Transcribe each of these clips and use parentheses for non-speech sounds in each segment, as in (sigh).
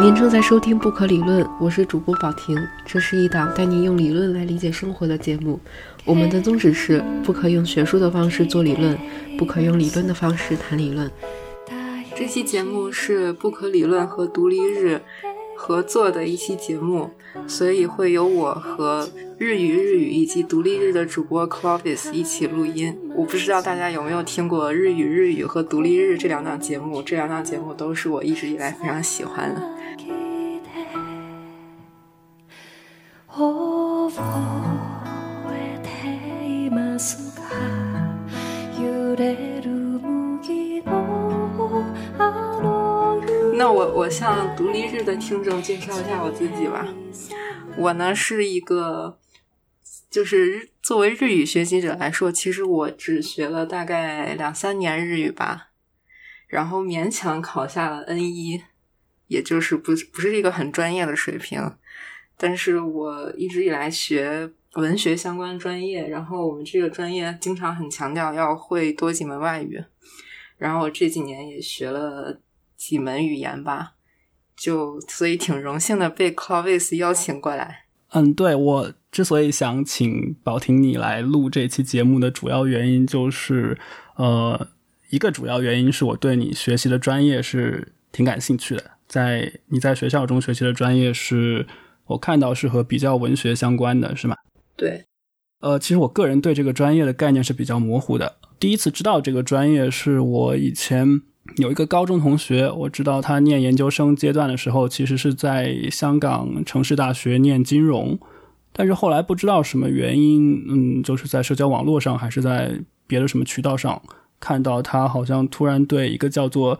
您正在收听《不可理论》，我是主播宝婷。这是一档带您用理论来理解生活的节目。我们的宗旨是：不可用学术的方式做理论，不可用理论的方式谈理论。这期节目是不可理论和独立日合作的一期节目，所以会有我和日语日语以及独立日的主播 Clovis 一起录音。我不知道大家有没有听过日语日语和独立日这两档节目，这两档节目都是我一直以来非常喜欢的。向独立日的听众介绍一下我自己吧。我呢是一个，就是作为日语学习者来说，其实我只学了大概两三年日语吧，然后勉强考下了 N 一，也就是不不是一个很专业的水平。但是我一直以来学文学相关专业，然后我们这个专业经常很强调要会多几门外语，然后我这几年也学了。几门语言吧，就所以挺荣幸的被 Clovis 邀请过来。嗯，对我之所以想请宝婷你来录这期节目的主要原因，就是呃，一个主要原因是我对你学习的专业是挺感兴趣的。在你在学校中学习的专业是我看到是和比较文学相关的，是吗？对。呃，其实我个人对这个专业的概念是比较模糊的。第一次知道这个专业是我以前。有一个高中同学，我知道他念研究生阶段的时候，其实是在香港城市大学念金融，但是后来不知道什么原因，嗯，就是在社交网络上还是在别的什么渠道上看到他好像突然对一个叫做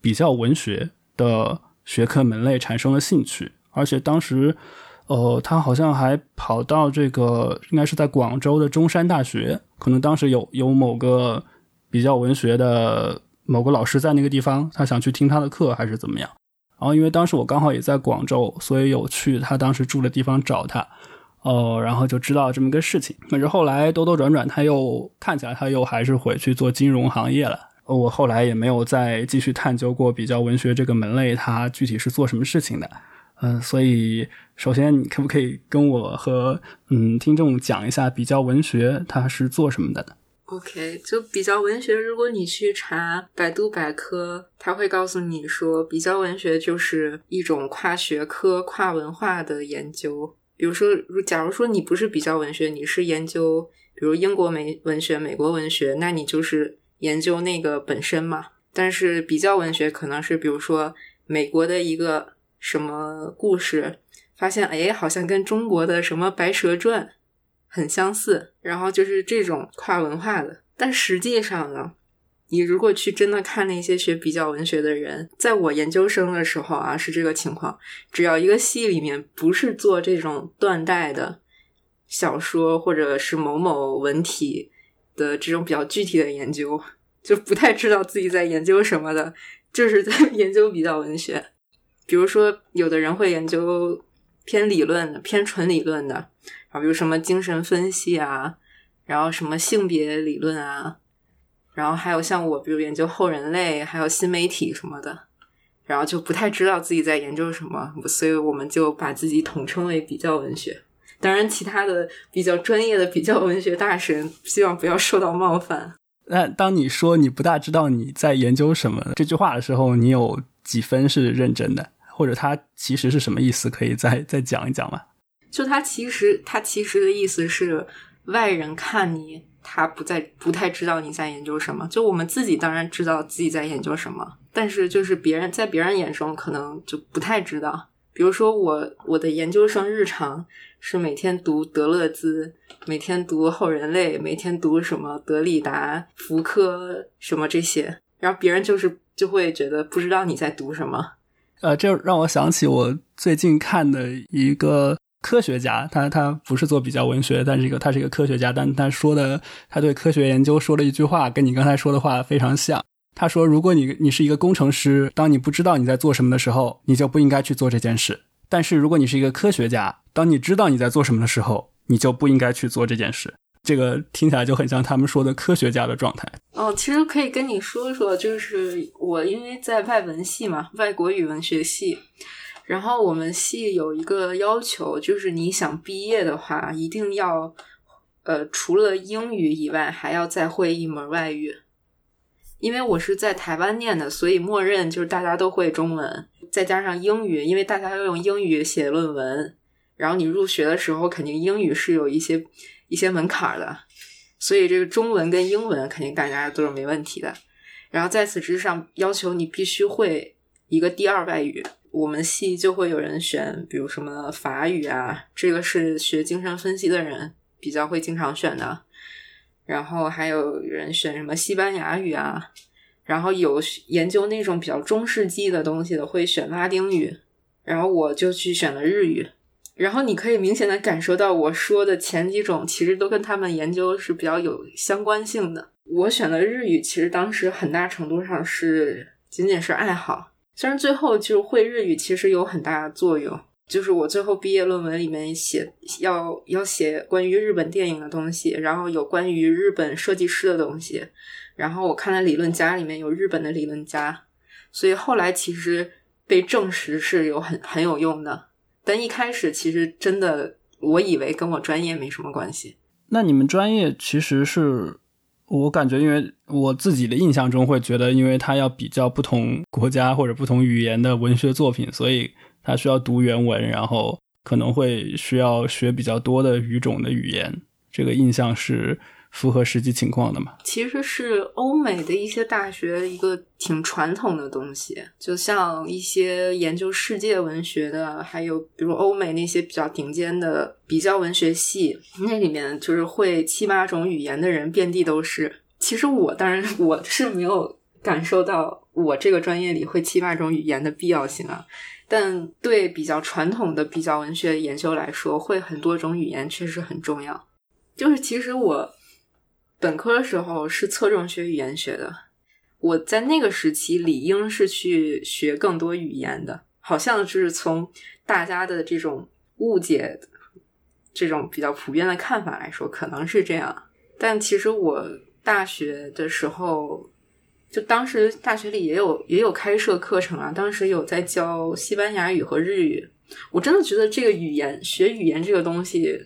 比较文学的学科门类产生了兴趣，而且当时，呃，他好像还跑到这个应该是在广州的中山大学，可能当时有有某个比较文学的。某个老师在那个地方，他想去听他的课还是怎么样？然后因为当时我刚好也在广州，所以有去他当时住的地方找他，哦，然后就知道这么个事情。可是后来兜兜转转，他又看起来他又还是回去做金融行业了。我后来也没有再继续探究过比较文学这个门类，它具体是做什么事情的。嗯，所以首先你可不可以跟我和嗯听众讲一下比较文学它是做什么的呢？OK，就比较文学。如果你去查百度百科，它会告诉你说，比较文学就是一种跨学科、跨文化的研究。比如说，如假如说你不是比较文学，你是研究，比如英国美文学、美国文学，那你就是研究那个本身嘛。但是比较文学可能是，比如说美国的一个什么故事，发现哎，好像跟中国的什么《白蛇传》。很相似，然后就是这种跨文化的。但实际上呢，你如果去真的看那些学比较文学的人，在我研究生的时候啊，是这个情况。只要一个系里面不是做这种断代的小说，或者是某某文体的这种比较具体的研究，就不太知道自己在研究什么的，就是在 (laughs) 研究比较文学。比如说，有的人会研究偏理论的、偏纯理论的。啊，比如什么精神分析啊，然后什么性别理论啊，然后还有像我，比如研究后人类，还有新媒体什么的，然后就不太知道自己在研究什么，所以我们就把自己统称为比较文学。当然，其他的比较专业的比较文学大神，希望不要受到冒犯。那当你说你不大知道你在研究什么这句话的时候，你有几分是认真的，或者他其实是什么意思？可以再再讲一讲吗？就他其实，他其实的意思是，外人看你，他不在，不太知道你在研究什么。就我们自己当然知道自己在研究什么，但是就是别人在别人眼中可能就不太知道。比如说我，我的研究生日常是每天读德勒兹，每天读后人类，每天读什么德里达、福柯什么这些，然后别人就是就会觉得不知道你在读什么。呃，这让我想起我最近看的一个。科学家，他他不是做比较文学，但是一个他是一个科学家，但他说的他对科学研究说了一句话，跟你刚才说的话非常像。他说，如果你你是一个工程师，当你不知道你在做什么的时候，你就不应该去做这件事；但是如果你是一个科学家，当你知道你在做什么的时候，你就不应该去做这件事。这个听起来就很像他们说的科学家的状态。哦，其实可以跟你说说，就是我因为在外文系嘛，外国语文学系。然后我们系有一个要求，就是你想毕业的话，一定要呃除了英语以外，还要再会一门外语。因为我是在台湾念的，所以默认就是大家都会中文，再加上英语，因为大家要用英语写论文。然后你入学的时候，肯定英语是有一些一些门槛的，所以这个中文跟英文肯定大家都是没问题的。然后在此之上，要求你必须会一个第二外语。我们系就会有人选，比如什么法语啊，这个是学精神分析的人比较会经常选的。然后还有人选什么西班牙语啊，然后有研究那种比较中世纪的东西的会选拉丁语，然后我就去选了日语。然后你可以明显的感受到我说的前几种其实都跟他们研究是比较有相关性的。我选的日语其实当时很大程度上是仅仅是爱好，虽然最后就是会日语其实有很大的作用。就是我最后毕业论文里面写要要写关于日本电影的东西，然后有关于日本设计师的东西，然后我看了理论家里面有日本的理论家，所以后来其实被证实是有很很有用的。但一开始其实真的我以为跟我专业没什么关系。那你们专业其实是我感觉，因为我自己的印象中会觉得，因为它要比较不同国家或者不同语言的文学作品，所以。他需要读原文，然后可能会需要学比较多的语种的语言。这个印象是符合实际情况的吗？其实是欧美的一些大学一个挺传统的东西，就像一些研究世界文学的，还有比如欧美那些比较顶尖的比较文学系，那里面就是会七八种语言的人遍地都是。其实我当然我是没有感受到我这个专业里会七八种语言的必要性啊。但对比较传统的比较文学研究来说，会很多种语言确实很重要。就是其实我本科的时候是侧重学语言学的，我在那个时期理应是去学更多语言的，好像就是从大家的这种误解、这种比较普遍的看法来说，可能是这样。但其实我大学的时候。就当时大学里也有也有开设课程啊，当时有在教西班牙语和日语。我真的觉得这个语言学语言这个东西，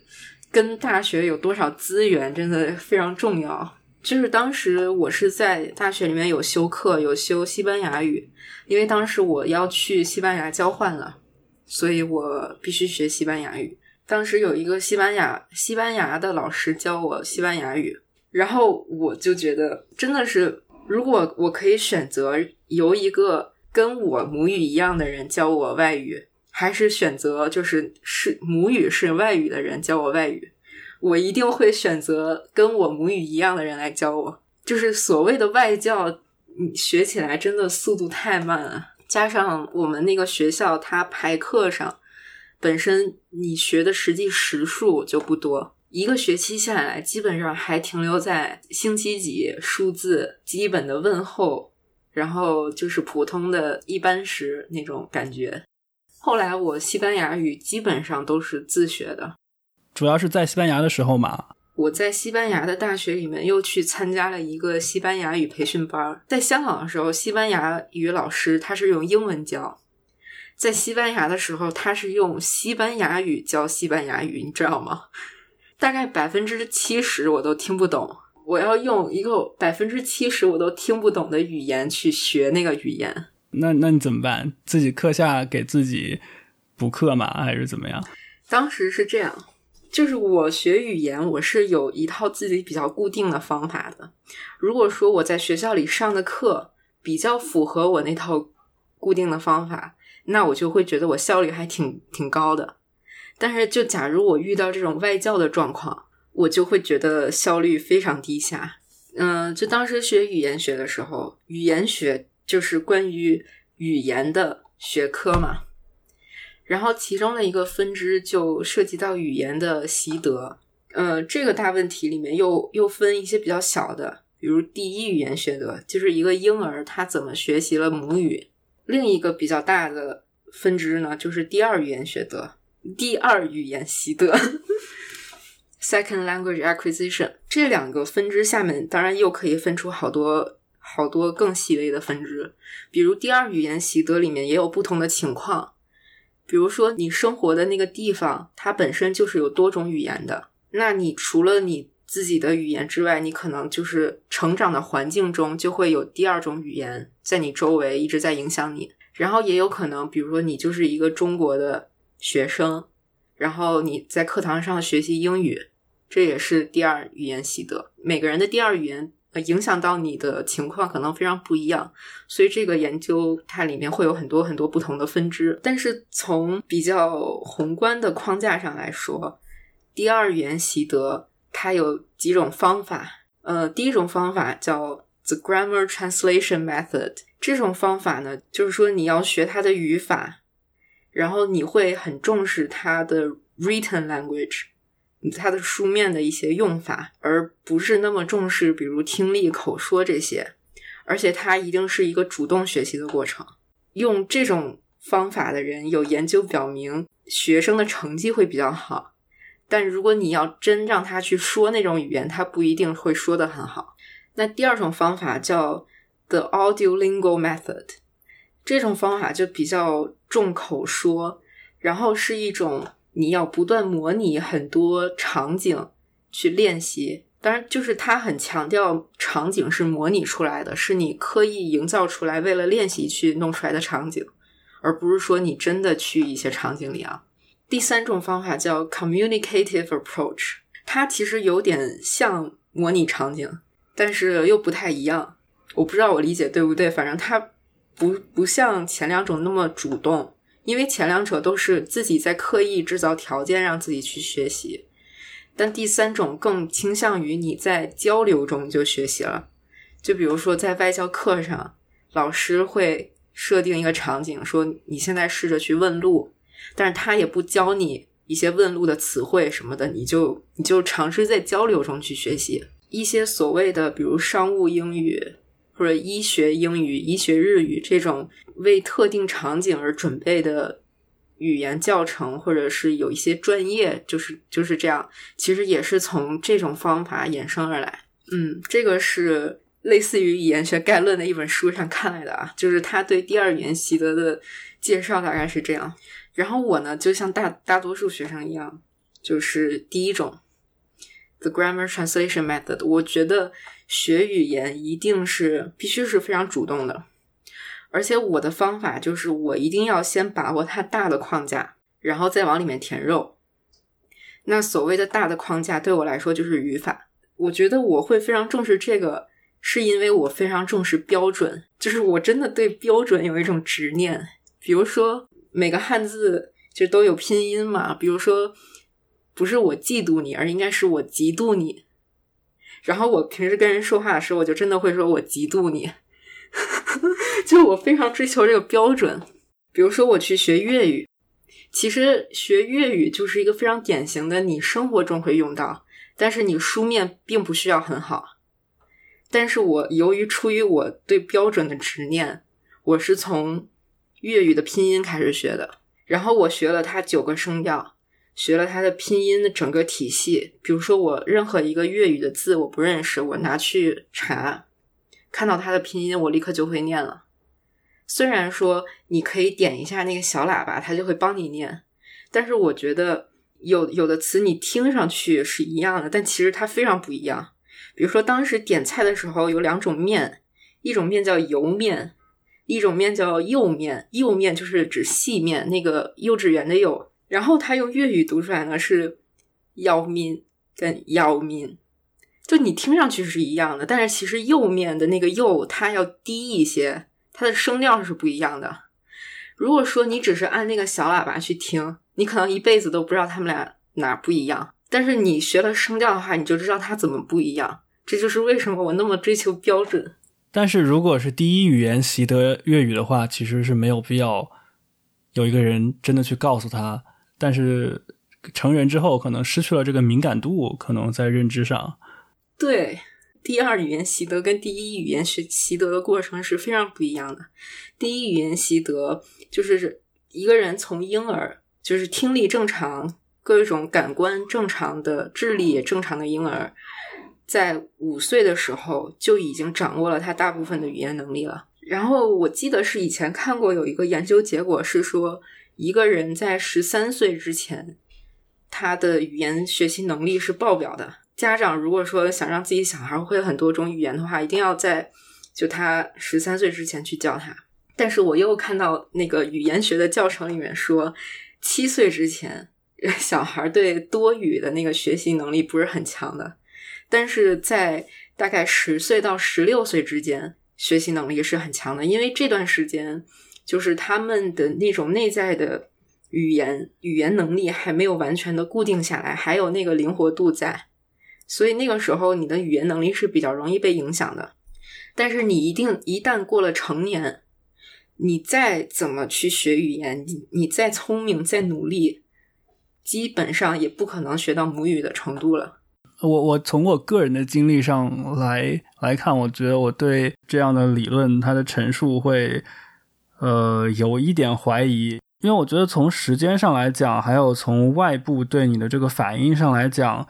跟大学有多少资源真的非常重要。就是当时我是在大学里面有修课，有修西班牙语，因为当时我要去西班牙交换了，所以我必须学西班牙语。当时有一个西班牙西班牙的老师教我西班牙语，然后我就觉得真的是。如果我可以选择由一个跟我母语一样的人教我外语，还是选择就是是母语是外语的人教我外语，我一定会选择跟我母语一样的人来教我。就是所谓的外教，你学起来真的速度太慢了，加上我们那个学校它排课上本身你学的实际时数就不多。一个学期下来，基本上还停留在星期几、数字、基本的问候，然后就是普通的一般时那种感觉。后来我西班牙语基本上都是自学的，主要是在西班牙的时候嘛。我在西班牙的大学里面又去参加了一个西班牙语培训班。在香港的时候，西班牙语老师他是用英文教；在西班牙的时候，他是用西班牙语教西班牙语，你知道吗？大概百分之七十我都听不懂，我要用一个百分之七十我都听不懂的语言去学那个语言，那那你怎么办？自己课下给自己补课吗？还是怎么样？当时是这样，就是我学语言，我是有一套自己比较固定的方法的。如果说我在学校里上的课比较符合我那套固定的方法，那我就会觉得我效率还挺挺高的。但是，就假如我遇到这种外教的状况，我就会觉得效率非常低下。嗯，就当时学语言学的时候，语言学就是关于语言的学科嘛。然后其中的一个分支就涉及到语言的习得。呃，这个大问题里面又又分一些比较小的，比如第一语言学得，就是一个婴儿他怎么学习了母语；另一个比较大的分支呢，就是第二语言学得。第二语言习得 （second language acquisition） 这两个分支下面，当然又可以分出好多好多更细微的分支。比如第二语言习得里面也有不同的情况，比如说你生活的那个地方，它本身就是有多种语言的。那你除了你自己的语言之外，你可能就是成长的环境中就会有第二种语言在你周围一直在影响你。然后也有可能，比如说你就是一个中国的学生，然后你在课堂上学习英语，这也是第二语言习得。每个人的第二语言影响到你的情况可能非常不一样，所以这个研究它里面会有很多很多不同的分支。但是从比较宏观的框架上来说，第二语言习得它有几种方法。呃，第一种方法叫 the grammar translation method。这种方法呢，就是说你要学它的语法，然后你会很重视它的 written language，它的书面的一些用法，而不是那么重视比如听力、口说这些。而且它一定是一个主动学习的过程。用这种方法的人，有研究表明，学生的成绩会比较好。但如果你要真让他去说那种语言，他不一定会说的很好。那第二种方法叫。The audiolingual method，这种方法就比较重口说，然后是一种你要不断模拟很多场景去练习。当然，就是它很强调场景是模拟出来的，是你刻意营造出来为了练习去弄出来的场景，而不是说你真的去一些场景里啊。第三种方法叫 communicative approach，它其实有点像模拟场景，但是又不太一样。我不知道我理解对不对，反正它不不像前两种那么主动，因为前两者都是自己在刻意制造条件让自己去学习，但第三种更倾向于你在交流中就学习了。就比如说在外教课上，老师会设定一个场景，说你现在试着去问路，但是他也不教你一些问路的词汇什么的，你就你就尝试在交流中去学习一些所谓的，比如商务英语。或者医学英语、医学日语这种为特定场景而准备的语言教程，或者是有一些专业，就是就是这样，其实也是从这种方法衍生而来。嗯，这个是类似于语言学概论的一本书上看来的啊，就是他对第二语言习得的介绍大概是这样。然后我呢，就像大大多数学生一样，就是第一种，the grammar translation method，我觉得。学语言一定是必须是非常主动的，而且我的方法就是我一定要先把握它大的框架，然后再往里面填肉。那所谓的大的框架对我来说就是语法，我觉得我会非常重视这个，是因为我非常重视标准，就是我真的对标准有一种执念。比如说每个汉字就都有拼音嘛，比如说不是我嫉妒你，而应该是我嫉妒你。然后我平时跟人说话的时候，我就真的会说“我嫉妒你 (laughs) ”，就我非常追求这个标准。比如说我去学粤语，其实学粤语就是一个非常典型的，你生活中会用到，但是你书面并不需要很好。但是我由于出于我对标准的执念，我是从粤语的拼音开始学的，然后我学了它九个声调。学了它的拼音的整个体系，比如说我任何一个粤语的字我不认识，我拿去查，看到它的拼音，我立刻就会念了。虽然说你可以点一下那个小喇叭，它就会帮你念，但是我觉得有有的词你听上去是一样的，但其实它非常不一样。比如说当时点菜的时候有两种面，一种面叫油面，一种面叫幼面。幼面就是指细面，那个幼稚园的幼。然后他用粤语读出来呢是“要面”跟“要面”，就你听上去是一样的，但是其实右面的那个“右”它要低一些，它的声调是不一样的。如果说你只是按那个小喇叭去听，你可能一辈子都不知道他们俩哪不一样。但是你学了声调的话，你就知道它怎么不一样。这就是为什么我那么追求标准。但是如果是第一语言习得粤语的话，其实是没有必要有一个人真的去告诉他。但是成人之后，可能失去了这个敏感度，可能在认知上。对，第二语言习得跟第一语言学习得的过程是非常不一样的。第一语言习得就是一个人从婴儿，就是听力正常、各种感官正常的、智力也正常的婴儿，在五岁的时候就已经掌握了他大部分的语言能力了。然后我记得是以前看过有一个研究结果是说。一个人在十三岁之前，他的语言学习能力是爆表的。家长如果说想让自己小孩会很多种语言的话，一定要在就他十三岁之前去教他。但是我又看到那个语言学的教程里面说，七岁之前 (laughs) 小孩对多语的那个学习能力不是很强的，但是在大概十岁到十六岁之间，学习能力是很强的，因为这段时间。就是他们的那种内在的语言语言能力还没有完全的固定下来，还有那个灵活度在，所以那个时候你的语言能力是比较容易被影响的。但是你一定一旦过了成年，你再怎么去学语言，你你再聪明再努力，基本上也不可能学到母语的程度了。我我从我个人的经历上来来看，我觉得我对这样的理论它的陈述会。呃，有一点怀疑，因为我觉得从时间上来讲，还有从外部对你的这个反应上来讲，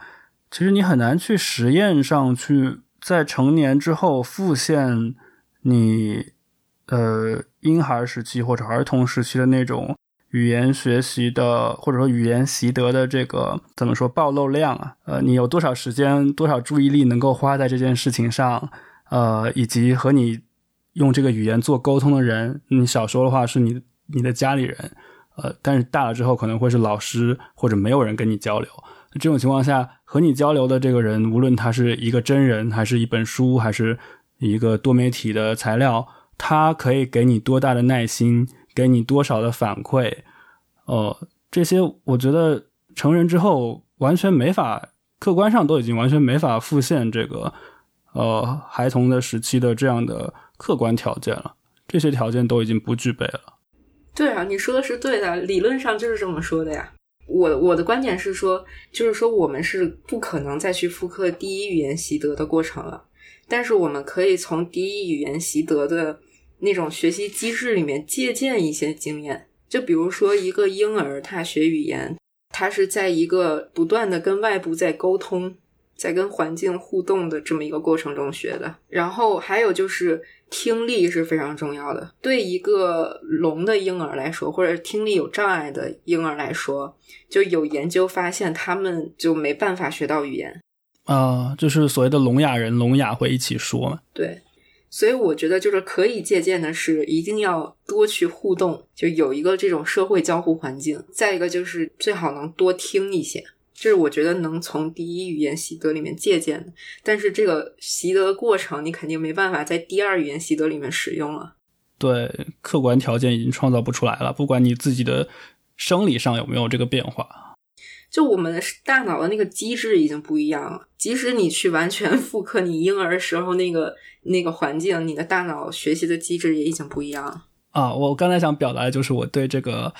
其实你很难去实验上去在成年之后复现你呃婴孩时期或者儿童时期的那种语言学习的或者说语言习得的这个怎么说暴露量啊？呃，你有多少时间、多少注意力能够花在这件事情上？呃，以及和你。用这个语言做沟通的人，你小时候的话是你你的家里人，呃，但是大了之后可能会是老师或者没有人跟你交流。这种情况下，和你交流的这个人，无论他是一个真人，还是一本书，还是一个多媒体的材料，他可以给你多大的耐心，给你多少的反馈，呃，这些我觉得成人之后完全没法，客观上都已经完全没法复现这个，呃，孩童的时期的这样的。客观条件了，这些条件都已经不具备了。对啊，你说的是对的，理论上就是这么说的呀。我我的观点是说，就是说我们是不可能再去复刻第一语言习得的过程了，但是我们可以从第一语言习得的那种学习机制里面借鉴一些经验。就比如说，一个婴儿他学语言，他是在一个不断的跟外部在沟通，在跟环境互动的这么一个过程中学的。然后还有就是。听力是非常重要的。对一个聋的婴儿来说，或者听力有障碍的婴儿来说，就有研究发现，他们就没办法学到语言。啊，就是所谓的聋哑人，聋哑会一起说嘛？对。所以我觉得，就是可以借鉴的是，一定要多去互动，就有一个这种社会交互环境。再一个就是最好能多听一些。这是我觉得能从第一语言习得里面借鉴的，但是这个习得的过程你肯定没办法在第二语言习得里面使用了。对，客观条件已经创造不出来了，不管你自己的生理上有没有这个变化，就我们大脑的那个机制已经不一样了。即使你去完全复刻你婴儿时候那个那个环境，你的大脑学习的机制也已经不一样了。啊，我刚才想表达的就是我对这个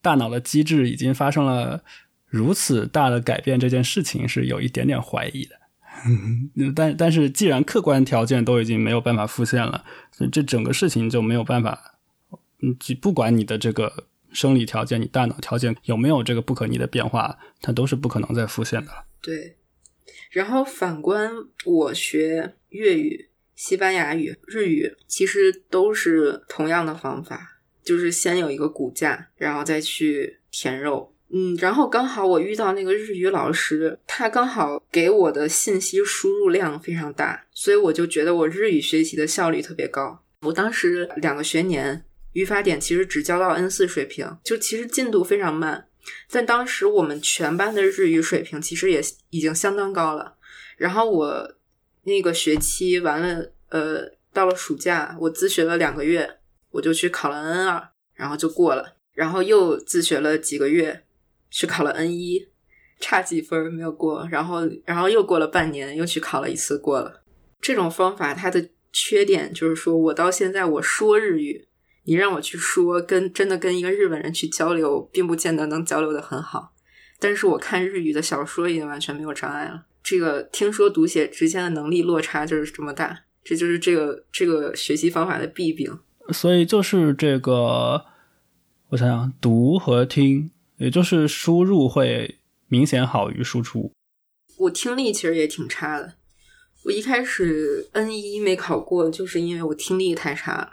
大脑的机制已经发生了。如此大的改变，这件事情是有一点点怀疑的。但但是，既然客观条件都已经没有办法复现了，这整个事情就没有办法。嗯，不管你的这个生理条件、你大脑条件有没有这个不可逆的变化，它都是不可能再复现的了。对。然后反观我学粤语、西班牙语、日语，其实都是同样的方法，就是先有一个骨架，然后再去填肉。嗯，然后刚好我遇到那个日语老师，他刚好给我的信息输入量非常大，所以我就觉得我日语学习的效率特别高。我当时两个学年语法点其实只教到 N 四水平，就其实进度非常慢。但当时我们全班的日语水平其实也已经相当高了。然后我那个学期完了，呃，到了暑假，我自学了两个月，我就去考了 N 二，然后就过了。然后又自学了几个月。去考了 N 一，差几分没有过，然后然后又过了半年，又去考了一次过了。这种方法它的缺点就是说，我到现在我说日语，你让我去说，跟真的跟一个日本人去交流，并不见得能交流的很好。但是我看日语的小说已经完全没有障碍了。这个听说读写之间的能力落差就是这么大，这就是这个这个学习方法的弊病。所以就是这个，我想想，读和听。也就是输入会明显好于输出。我听力其实也挺差的，我一开始 N 一没考过，就是因为我听力太差了。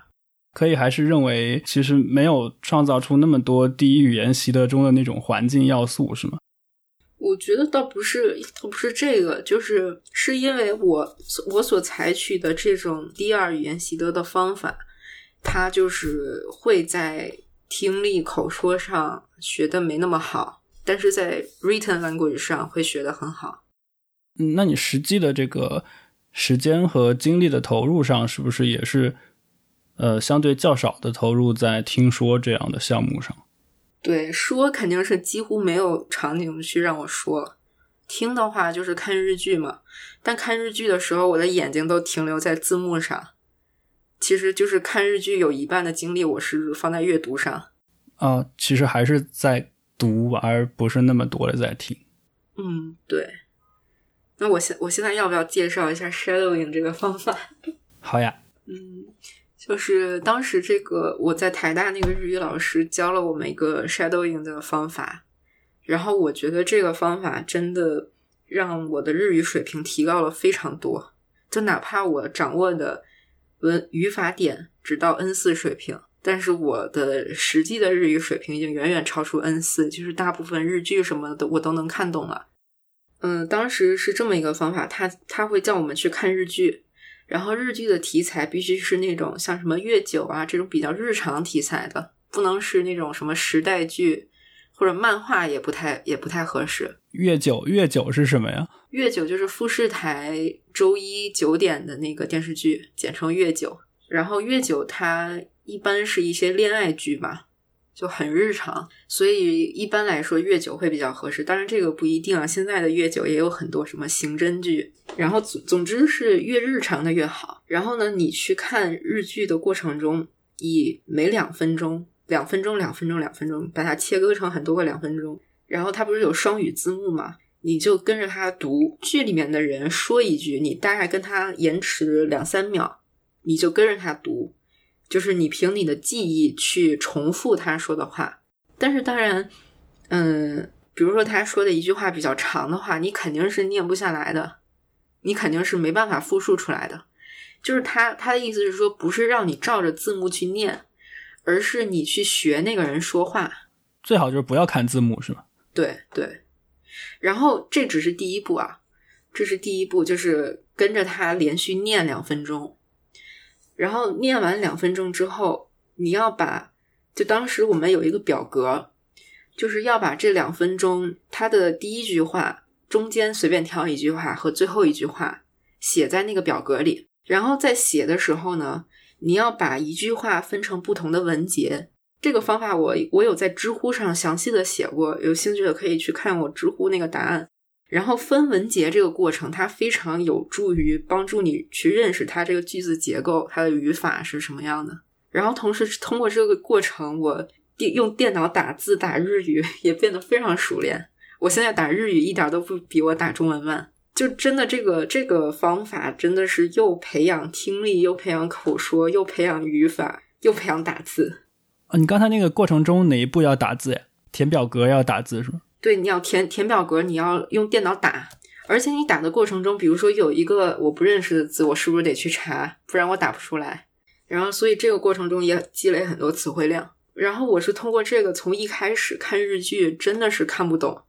可以还是认为其实没有创造出那么多第一语言习得中的那种环境要素，是吗？我觉得倒不是，倒不是这个，就是是因为我我所采取的这种第二语言习得的方法，它就是会在听力口说上学的没那么好，但是在 written language 上会学的很好。嗯，那你实际的这个时间和精力的投入上，是不是也是呃相对较少的投入在听说这样的项目上？对，说肯定是几乎没有场景去让我说，听的话就是看日剧嘛。但看日剧的时候，我的眼睛都停留在字幕上，其实就是看日剧有一半的精力我是放在阅读上。啊，其实还是在读，而不是那么多的在听。嗯，对。那我现我现在要不要介绍一下 shadowing 这个方法？(laughs) 好呀。嗯。就是当时这个我在台大那个日语老师教了我们一个 shadowing 的方法，然后我觉得这个方法真的让我的日语水平提高了非常多。就哪怕我掌握的文语法点只到 N 四水平，但是我的实际的日语水平已经远远超出 N 四，就是大部分日剧什么的我都能看懂了。嗯，当时是这么一个方法，他他会叫我们去看日剧。然后日剧的题材必须是那种像什么月九啊这种比较日常题材的，不能是那种什么时代剧或者漫画，也不太也不太合适。月九月九是什么呀？月九就是富士台周一九点的那个电视剧，简称月九。然后月九它一般是一些恋爱剧吧。就很日常，所以一般来说月九会比较合适。当然这个不一定啊，现在的月九也有很多什么刑侦剧。然后总总之是越日常的越好。然后呢，你去看日剧的过程中，以每两分钟、两分钟、两分钟、两分钟，把它切割成很多个两分钟。然后它不是有双语字幕嘛？你就跟着他读，剧里面的人说一句，你大概跟他延迟两三秒，你就跟着他读。就是你凭你的记忆去重复他说的话，但是当然，嗯，比如说他说的一句话比较长的话，你肯定是念不下来的，你肯定是没办法复述出来的。就是他他的意思是说，不是让你照着字幕去念，而是你去学那个人说话。最好就是不要看字幕，是吗？对对。然后这只是第一步啊，这是第一步，就是跟着他连续念两分钟。然后念完两分钟之后，你要把就当时我们有一个表格，就是要把这两分钟他的第一句话、中间随便挑一句话和最后一句话写在那个表格里。然后在写的时候呢，你要把一句话分成不同的文节。这个方法我我有在知乎上详细的写过，有兴趣的可以去看我知乎那个答案。然后分文节这个过程，它非常有助于帮助你去认识它这个句子结构，它的语法是什么样的。然后同时通过这个过程，我用电脑打字打日语也变得非常熟练。我现在打日语一点都不比我打中文慢。就真的这个这个方法真的是又培养听力，又培养口说，又培养语法，又培养打字。啊，你刚才那个过程中哪一步要打字呀？填表格要打字是吗？对，你要填填表格，你要用电脑打，而且你打的过程中，比如说有一个我不认识的字，我是不是得去查，不然我打不出来。然后，所以这个过程中也积累很多词汇量。然后我是通过这个，从一开始看日剧真的是看不懂，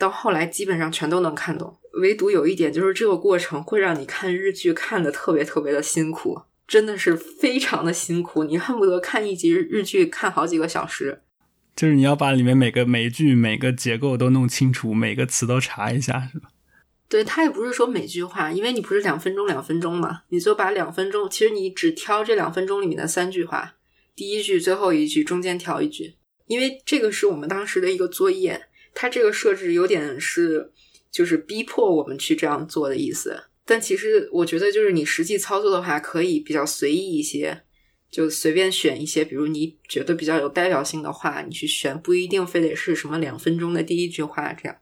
到后来基本上全都能看懂。唯独有一点就是这个过程会让你看日剧看的特别特别的辛苦，真的是非常的辛苦，你恨不得看一集日剧看好几个小时。就是你要把里面每个每句每个结构都弄清楚，每个词都查一下，是吧？对他也不是说每句话，因为你不是两分钟两分钟嘛，你就把两分钟，其实你只挑这两分钟里面的三句话，第一句、最后一句，中间挑一句，因为这个是我们当时的一个作业，它这个设置有点是就是逼迫我们去这样做的意思，但其实我觉得就是你实际操作的话，可以比较随意一些。就随便选一些，比如你觉得比较有代表性的话，你去选，不一定非得是什么两分钟的第一句话这样。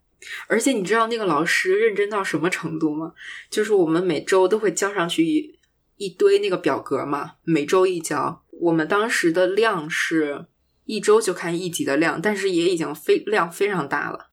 而且你知道那个老师认真到什么程度吗？就是我们每周都会交上去一一堆那个表格嘛，每周一交。我们当时的量是一周就看一集的量，但是也已经非量非常大了。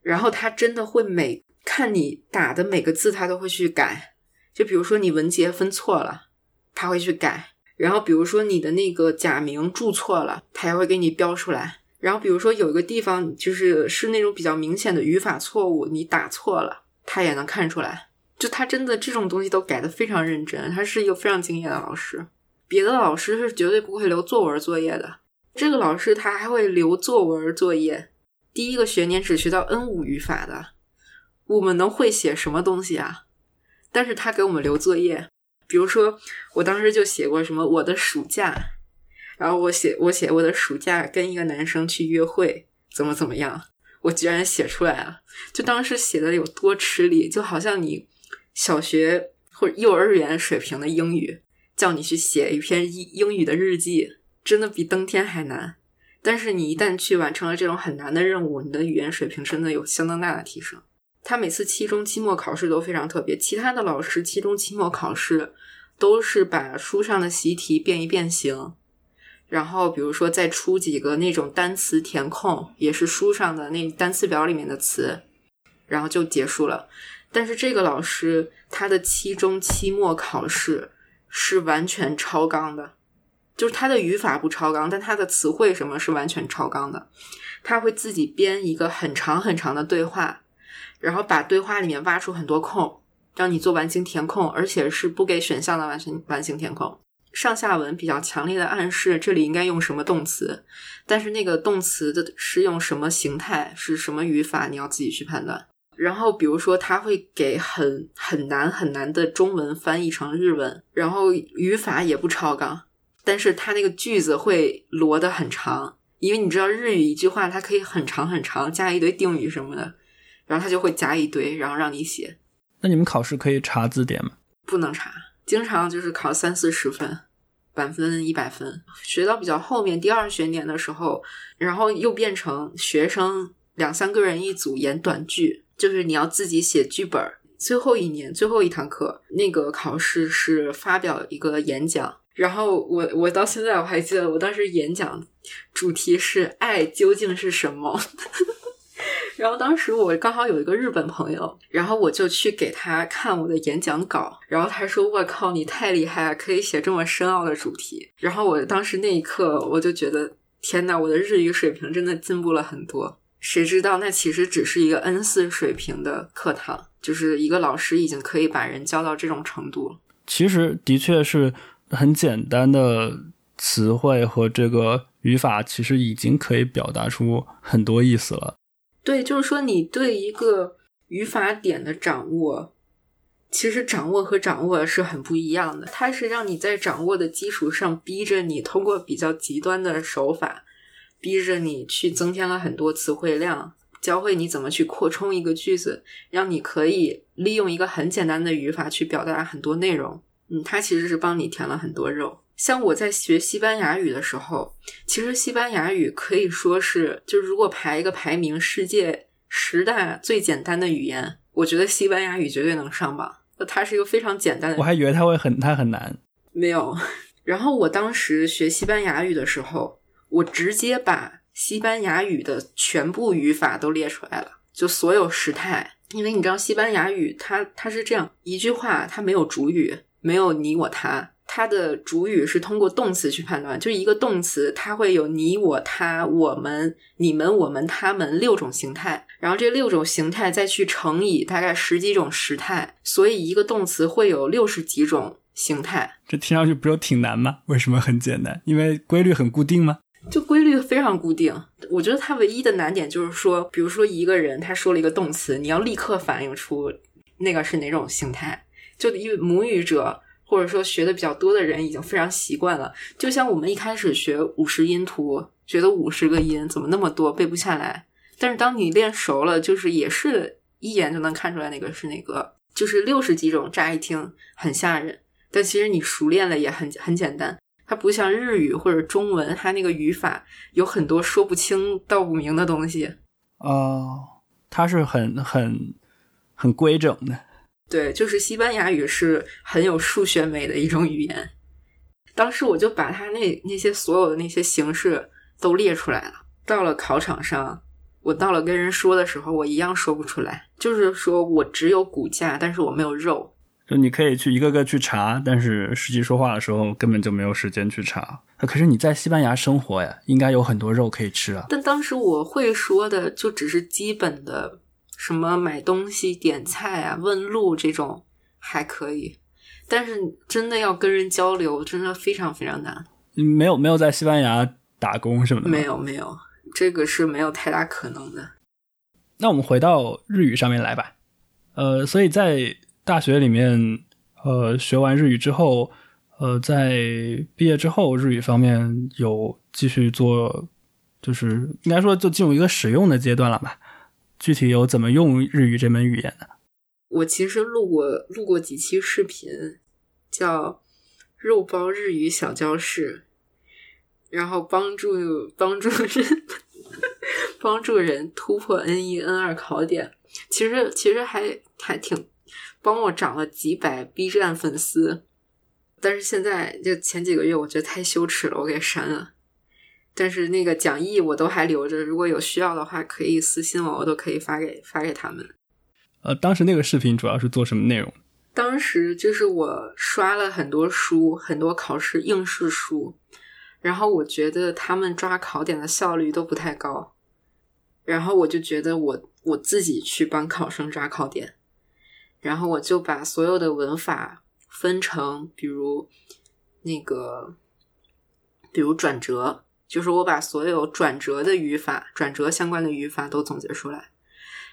然后他真的会每看你打的每个字，他都会去改。就比如说你文节分错了，他会去改。然后比如说你的那个假名注错了，他也会给你标出来。然后比如说有一个地方就是是那种比较明显的语法错误，你打错了，他也能看出来。就他真的这种东西都改的非常认真，他是一个非常敬业的老师。别的老师是绝对不会留作文作业的，这个老师他还会留作文作业。第一个学年只学到 N 五语法的，我们能会写什么东西啊？但是他给我们留作业，比如说我当时就写过什么我的暑假，然后我写我写我的暑假跟一个男生去约会，怎么怎么样，我居然写出来了。就当时写的有多吃力，就好像你。小学或幼儿园水平的英语，叫你去写一篇英英语的日记，真的比登天还难。但是你一旦去完成了这种很难的任务，你的语言水平真的有相当大的提升。他每次期中、期末考试都非常特别，其他的老师期中、期末考试都是把书上的习题变一变形，然后比如说再出几个那种单词填空，也是书上的那单词表里面的词，然后就结束了。但是这个老师他的期中、期末考试是完全超纲的，就是他的语法不超纲，但他的词汇什么是完全超纲的。他会自己编一个很长很长的对话，然后把对话里面挖出很多空，让你做完形填空，而且是不给选项的完全完形填空。上下文比较强烈的暗示这里应该用什么动词，但是那个动词的是用什么形态，是什么语法，你要自己去判断。然后，比如说，他会给很很难很难的中文翻译成日文，然后语法也不超纲，但是他那个句子会摞的很长，因为你知道日语一句话它可以很长很长，加一堆定语什么的，然后他就会加一堆，然后让你写。那你们考试可以查字典吗？不能查，经常就是考三四十分，满分一百分。学到比较后面第二学年的时候，然后又变成学生两三个人一组演短剧。就是你要自己写剧本最后一年最后一堂课，那个考试是发表一个演讲。然后我我到现在我还记得，我当时演讲主题是“爱究竟是什么”。(laughs) 然后当时我刚好有一个日本朋友，然后我就去给他看我的演讲稿，然后他说：“我靠，你太厉害了，可以写这么深奥的主题。”然后我当时那一刻我就觉得，天呐，我的日语水平真的进步了很多。谁知道那其实只是一个 N 四水平的课堂，就是一个老师已经可以把人教到这种程度了。其实的确是很简单的词汇和这个语法，其实已经可以表达出很多意思了。对，就是说你对一个语法点的掌握，其实掌握和掌握是很不一样的。它是让你在掌握的基础上，逼着你通过比较极端的手法。逼着你去增添了很多词汇量，教会你怎么去扩充一个句子，让你可以利用一个很简单的语法去表达很多内容。嗯，它其实是帮你填了很多肉。像我在学西班牙语的时候，其实西班牙语可以说是，就如果排一个排名，世界十大最简单的语言，我觉得西班牙语绝对能上榜。它是一个非常简单的，我还以为它会很它很难，没有。然后我当时学西班牙语的时候。我直接把西班牙语的全部语法都列出来了，就所有时态。因为你知道西班牙语，它它是这样一句话，它没有主语，没有你我他，它的主语是通过动词去判断。就是一个动词，它会有你我他、我们、你们、我们、他们六种形态，然后这六种形态再去乘以大概十几种时态，所以一个动词会有六十几种形态。这听上去不是挺难吗？为什么很简单？因为规律很固定吗？就规律非常固定，我觉得它唯一的难点就是说，比如说一个人他说了一个动词，你要立刻反映出那个是哪种形态。就因为母语者或者说学的比较多的人已经非常习惯了，就像我们一开始学五十音图，觉得五十个音怎么那么多背不下来，但是当你练熟了，就是也是一眼就能看出来哪个是哪个，就是六十几种，乍一听很吓人，但其实你熟练了也很很简单。它不像日语或者中文，它那个语法有很多说不清道不明的东西。哦，它是很很很规整的。对，就是西班牙语是很有数学美的一种语言。当时我就把它那那些所有的那些形式都列出来了。到了考场上，我到了跟人说的时候，我一样说不出来。就是说我只有骨架，但是我没有肉。就你可以去一个个去查，但是实际说话的时候根本就没有时间去查。可是你在西班牙生活呀，应该有很多肉可以吃啊。但当时我会说的就只是基本的，什么买东西、点菜啊、问路这种还可以，但是真的要跟人交流，真的非常非常难。没有没有在西班牙打工什么的？没有没有，这个是没有太大可能的。那我们回到日语上面来吧。呃，所以在大学里面，呃，学完日语之后，呃，在毕业之后，日语方面有继续做，就是应该说就进入一个使用的阶段了吧？具体有怎么用日语这门语言呢？我其实录过录过几期视频，叫“肉包日语小教室”，然后帮助帮助人 (laughs) 帮助人突破 N 一 N 二考点。其实其实还还挺帮我涨了几百 B 站粉丝，但是现在就前几个月我觉得太羞耻了，我给删了。但是那个讲义我都还留着，如果有需要的话可以私信我，我都可以发给发给他们。呃，当时那个视频主要是做什么内容？当时就是我刷了很多书，很多考试应试书，然后我觉得他们抓考点的效率都不太高，然后我就觉得我我自己去帮考生抓考点，然后我就把所有的文法分成，比如那个，比如转折，就是我把所有转折的语法、转折相关的语法都总结出来，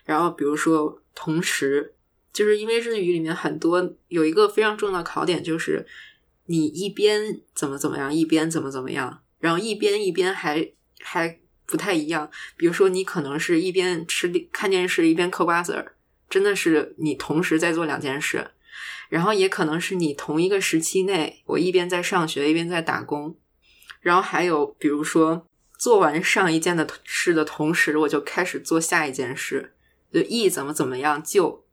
然后比如说同时。就是因为日语里面很多有一个非常重要的考点，就是你一边怎么怎么样，一边怎么怎么样，然后一边一边还还不太一样。比如说，你可能是一边吃看电视，一边嗑瓜子儿，真的是你同时在做两件事。然后也可能是你同一个时期内，我一边在上学，一边在打工。然后还有比如说，做完上一件的事的同时，我就开始做下一件事，就 e 怎么怎么样就。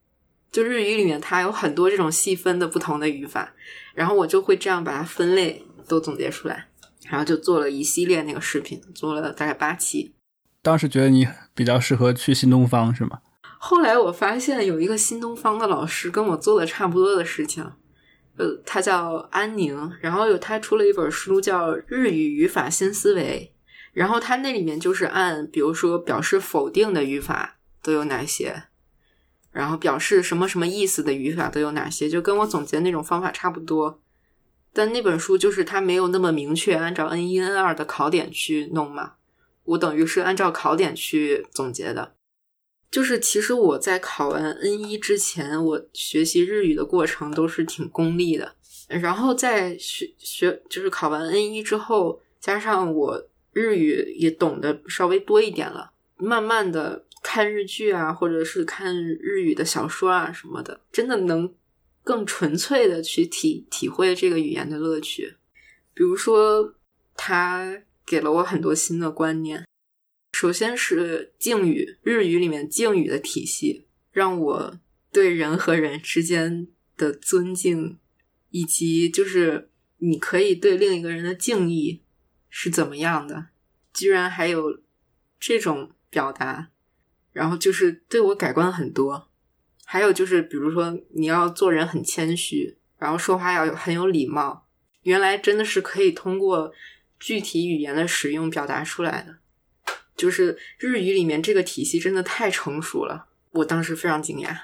就日语里面，它有很多这种细分的不同的语法，然后我就会这样把它分类都总结出来，然后就做了一系列那个视频，做了大概八期。当时觉得你比较适合去新东方，是吗？后来我发现有一个新东方的老师跟我做的差不多的事情，呃，他叫安宁，然后有他出了一本书叫《日语语法新思维》，然后他那里面就是按，比如说表示否定的语法都有哪些。然后表示什么什么意思的语法都有哪些？就跟我总结那种方法差不多，但那本书就是他没有那么明确按照 N 一 N 二的考点去弄嘛。我等于是按照考点去总结的。就是其实我在考完 N 一之前，我学习日语的过程都是挺功利的。然后在学学就是考完 N 一之后，加上我日语也懂得稍微多一点了，慢慢的。看日剧啊，或者是看日语的小说啊什么的，真的能更纯粹的去体体会这个语言的乐趣。比如说，他给了我很多新的观念。首先是敬语，日语里面敬语的体系，让我对人和人之间的尊敬，以及就是你可以对另一个人的敬意是怎么样的，居然还有这种表达。然后就是对我改观很多，还有就是比如说你要做人很谦虚，然后说话要很有礼貌，原来真的是可以通过具体语言的使用表达出来的。就是日语里面这个体系真的太成熟了，我当时非常惊讶。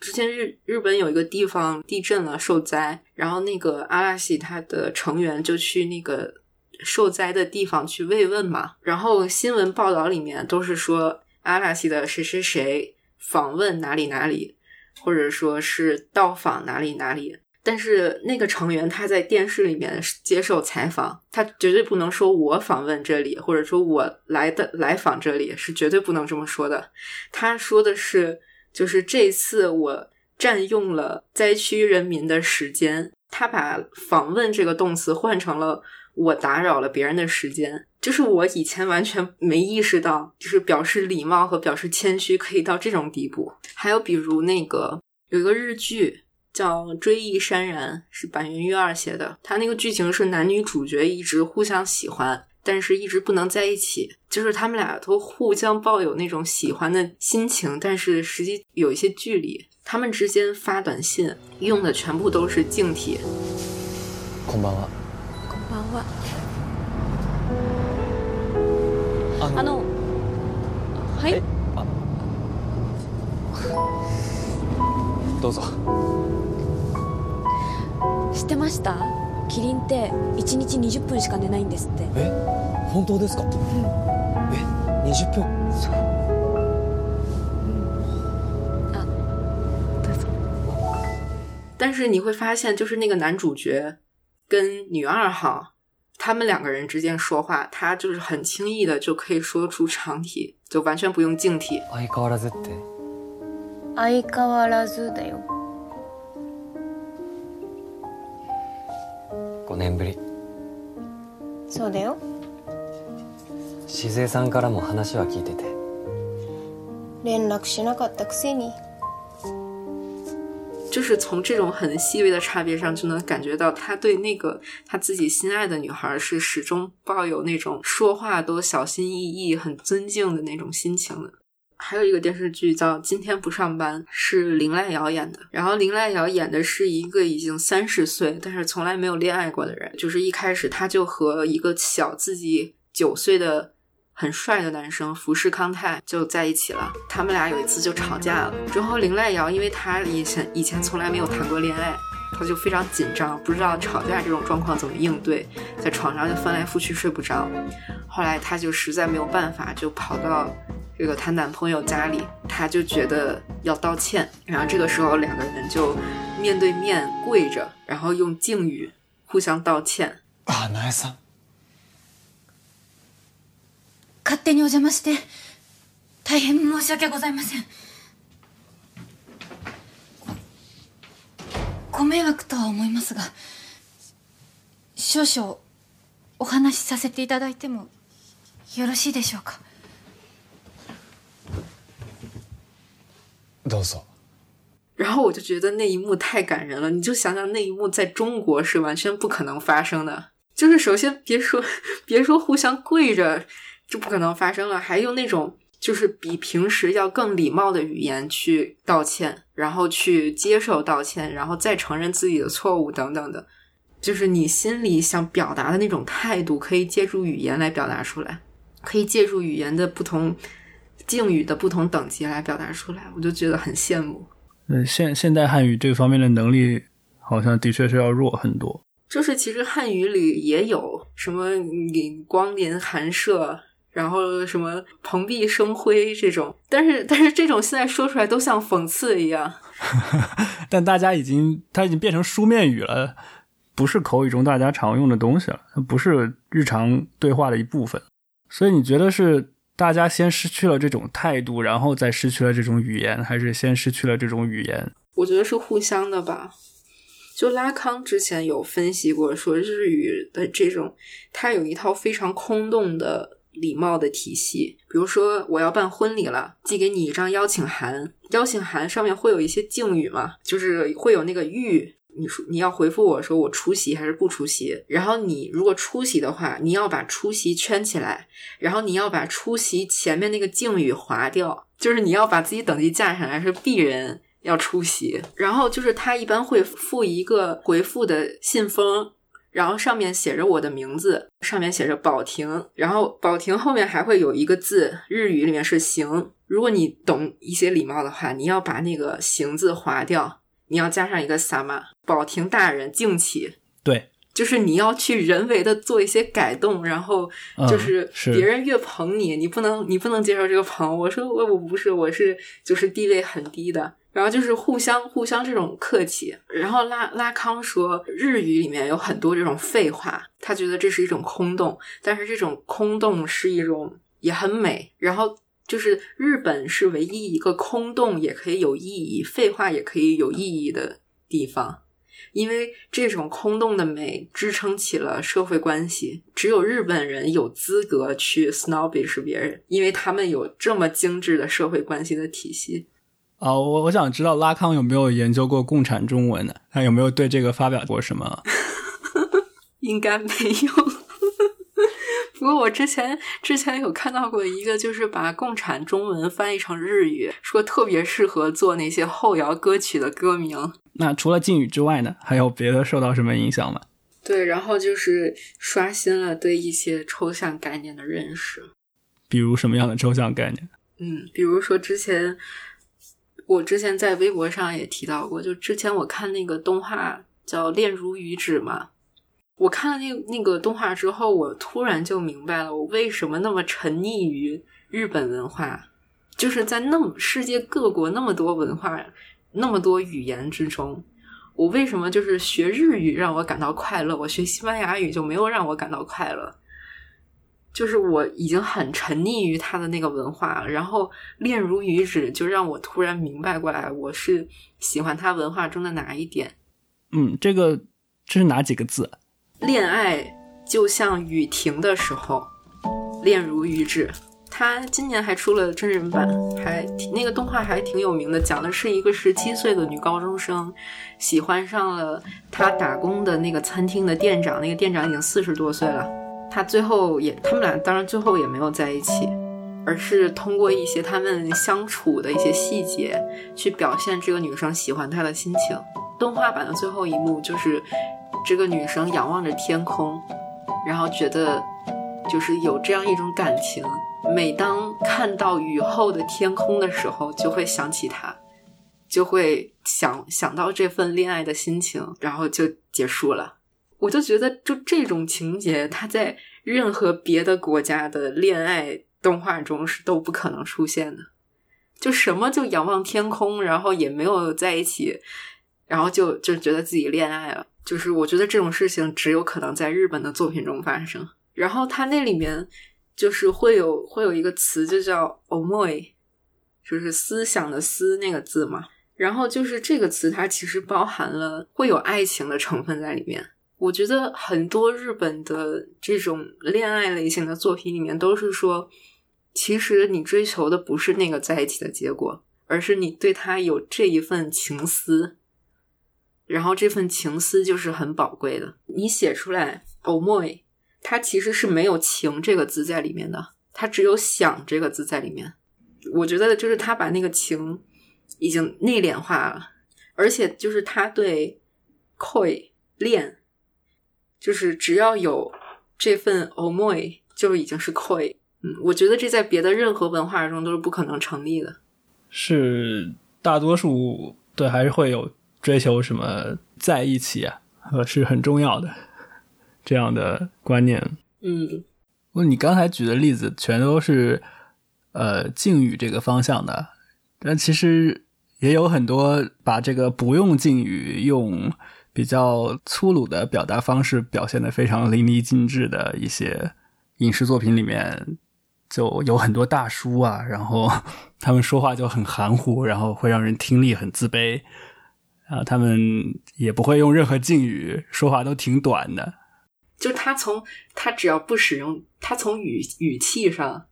之前日日本有一个地方地震了，受灾，然后那个阿拉西他的成员就去那个受灾的地方去慰问嘛，然后新闻报道里面都是说。阿拉西的谁谁谁访问哪里哪里，或者说是到访哪里哪里，但是那个成员他在电视里面接受采访，他绝对不能说我访问这里，或者说我来的来访这里是绝对不能这么说的。他说的是，就是这次我占用了灾区人民的时间，他把访问这个动词换成了我打扰了别人的时间。就是我以前完全没意识到，就是表示礼貌和表示谦虚可以到这种地步。还有比如那个有一个日剧叫《追忆潸然》，是板垣裕二写的。他那个剧情是男女主角一直互相喜欢，但是一直不能在一起。就是他们俩都互相抱有那种喜欢的心情，但是实际有一些距离。 他们之间发短信用的全部都是敬体。こんばんは。こんばんは。あのあの、はいえ。あどうぞ。 知ってましたキリンって1日20分しか寝ないんですって。え、本当ですか。え、20分。あ、どうぞ。但是你会发现，就是那个男主角跟女二号，他们两个人之间说话，他就是很轻易的就可以说出长体，就完全不用静体。相変わらずって。相変わらずだよ。 5年ぶり。そうだよ。静江さんからも話は聞いてて。連絡しなかったくせに。就是从这种很细微的差别上，就能感觉到他对那个他自己心爱的女孩是始终抱有那种说话都小心翼翼、很尊敬的那种心情的。 还有一个电视剧叫《今天不上班》，是林濑遥演的。然后林濑遥演的是一个已经三十岁，但是从来没有恋爱过的人。就是一开始他就和一个小自己九岁的很帅的男生福士康泰就在一起了。他们俩有一次就吵架了。之后林濑遥因为他以前以前从来没有谈过恋爱，他就非常紧张，不知道吵架这种状况怎么应对，在床上就翻来覆去睡不着。后来她就实在没有办法，就跑到这个她男朋友家里，她就觉得要道歉。然后这个时候两个人就面对面跪着，然后用敬语互相道歉。あ、なえさん。勝手にお邪魔して大変申し訳ございませんごご迷惑とは思いますが少々お話しさせていただいてもよろしいでしょうか どうぞ。然后我就觉得那一幕太感人了，你就想想那一幕在中国是完全不可能发生的。就是首先别说(laughs) 别说互相跪着，就不可能发生了，还用那种就是比平时要更礼貌的语言去道歉，然后去接受道歉，然后再承认自己的错误等等的，就是你心里想表达的那种态度，可以借助语言来表达出来，可以借助语言的不同 敬语的不同等级来表达出来，我就觉得很羡慕。嗯，现现代汉语这方面的能力好像的确是要弱很多。就是其实汉语里也有什么你光临寒舍，然后什么蓬荜生辉这种，但是 (laughs) 但是这种现在说出来都像讽刺一样。(laughs) 但大家已经，它已经变成书面语了，不是口语中大家常用的东西了，它不是日常对话的一部分。所以你觉得是大家先失去了这种态度，然后再失去了这种语言，还是先失去了这种语言？我觉得是互相的吧。就拉康之前有分析过，说日语的这种，它有一套非常空洞的礼貌的体系。比如说，我要办婚礼了，寄给你一张邀请函，邀请函上面会有一些敬语嘛，就是会有那个玉。你说你要回复我说我出席还是不出席，然后你如果出席的话，你要把出席圈起来，然后你要把出席前面那个敬语划掉，就是你要把自己等级架上来，是鄙人。要出席，然后就是他一般会附一个回复的信封，然后上面写着我的名字，上面写着保亭，然后保亭后面还会有一个字，日语里面是行。如果你懂一些礼貌的话，你要把那个行字划掉，你要加上一个萨玛，保亭大人敬起。对，就是你要去人为的做一些改动，然后就是别人越捧你，你不能你不能接受这个捧。我说我我不是，我是就是地位很低的。然后就是互相互相这种客气，然后拉拉康说日语里面有很多这种废话，他觉得这是一种空洞，但是这种空洞是一种也很美。然后就是日本是唯一一个空洞也可以有意义，废话也可以有意义的地方，因为这种空洞的美支撑起了社会关系。只有日本人有资格去 snobbish 别人，因为他们有这么精致的社会关系的体系。啊、我我想知道拉康有没有研究过共产中文呢？他有没有对这个发表过什么？(laughs) 应该没有。不过我之前之前有看到过一个，就是把共产中文翻译成日语，说特别适合做那些后摇歌曲的歌名。那除了敬语之外呢，还有别的受到什么影响吗？对，然后就是刷新了对一些抽象概念的认识。比如什么样的抽象概念？嗯，比如说之前我之前在微博上也提到过，就之前我看那个动画叫《恋如雨止》嘛。我看了那那个动画之后，我突然就明白了，我为什么那么沉溺于日本文化，就是在那么世界各国那么多文化、那么多语言之中，我为什么就是学日语让我感到快乐，我学西班牙语就没有让我感到快乐？就是我已经很沉溺于他的那个文化，然后恋如雨止就让我突然明白过来，我是喜欢他文化中的哪一点？嗯，这个这是哪几个字？恋爱就像雨停的时候，恋如雨止。他今年还出了真人版，还那个动画还挺有名的，讲的是一个十七岁的女高中生喜欢上了她打工的那个餐厅的店长，那个店长已经四十多岁了。他最后也，他们俩当然最后也没有在一起，而是通过一些他们相处的一些细节去表现这个女生喜欢他的心情。动画版的最后一幕就是。这个女生仰望着天空，然后觉得就是有这样一种感情。每当看到雨后的天空的时候，就会想起他，就会想想到这份恋爱的心情，然后就结束了。我就觉得，就这种情节，他在任何别的国家的恋爱动画中是都不可能出现的。就什么就仰望天空，然后也没有在一起，然后就就觉得自己恋爱了。就是我觉得这种事情只有可能在日本的作品中发生。然后它那里面就是会有会有一个词，就叫 “omoi”，就是思想的“思”那个字嘛。然后就是这个词，它其实包含了会有爱情的成分在里面。我觉得很多日本的这种恋爱类型的作品里面，都是说，其实你追求的不是那个在一起的结果，而是你对他有这一份情思。然后这份情思就是很宝贵的。你写出来 “omoi”，它其实是没有“情”这个字在里面的，它只有“想”这个字在里面。我觉得就是他把那个情已经内敛化了，而且就是他对 “koi” 恋，就是只要有这份 “omoi”，就已经是 “koi”。嗯，我觉得这在别的任何文化中都是不可能成立的。是大多数对，还是会有。追求什么在一起啊，呃，是很重要的这样的观念。嗯，问你刚才举的例子全都是呃敬语这个方向的，但其实也有很多把这个不用敬语，用比较粗鲁的表达方式表现的非常淋漓尽致的一些影视作品里面，就有很多大叔啊，然后 (laughs) 他们说话就很含糊，然后会让人听力很自卑。啊，他们也不会用任何敬语，说话都挺短的。就他从他只要不使用，他从语语气上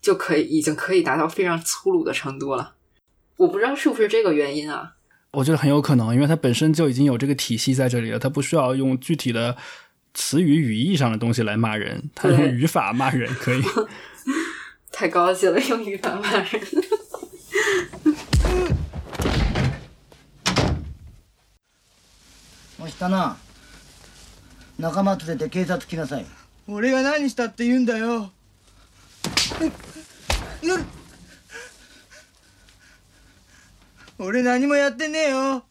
就可以已经可以达到非常粗鲁的程度了。我不知道是不是这个原因啊？我觉得很有可能，因为他本身就已经有这个体系在这里了，他不需要用具体的词语语义上的东西来骂人，他用语法骂人可以。(laughs) 太高级了，用语法骂人。もうしたな仲間連れて警察来なさい俺が何したって言うんだよ (laughs) 俺何もやってねえよ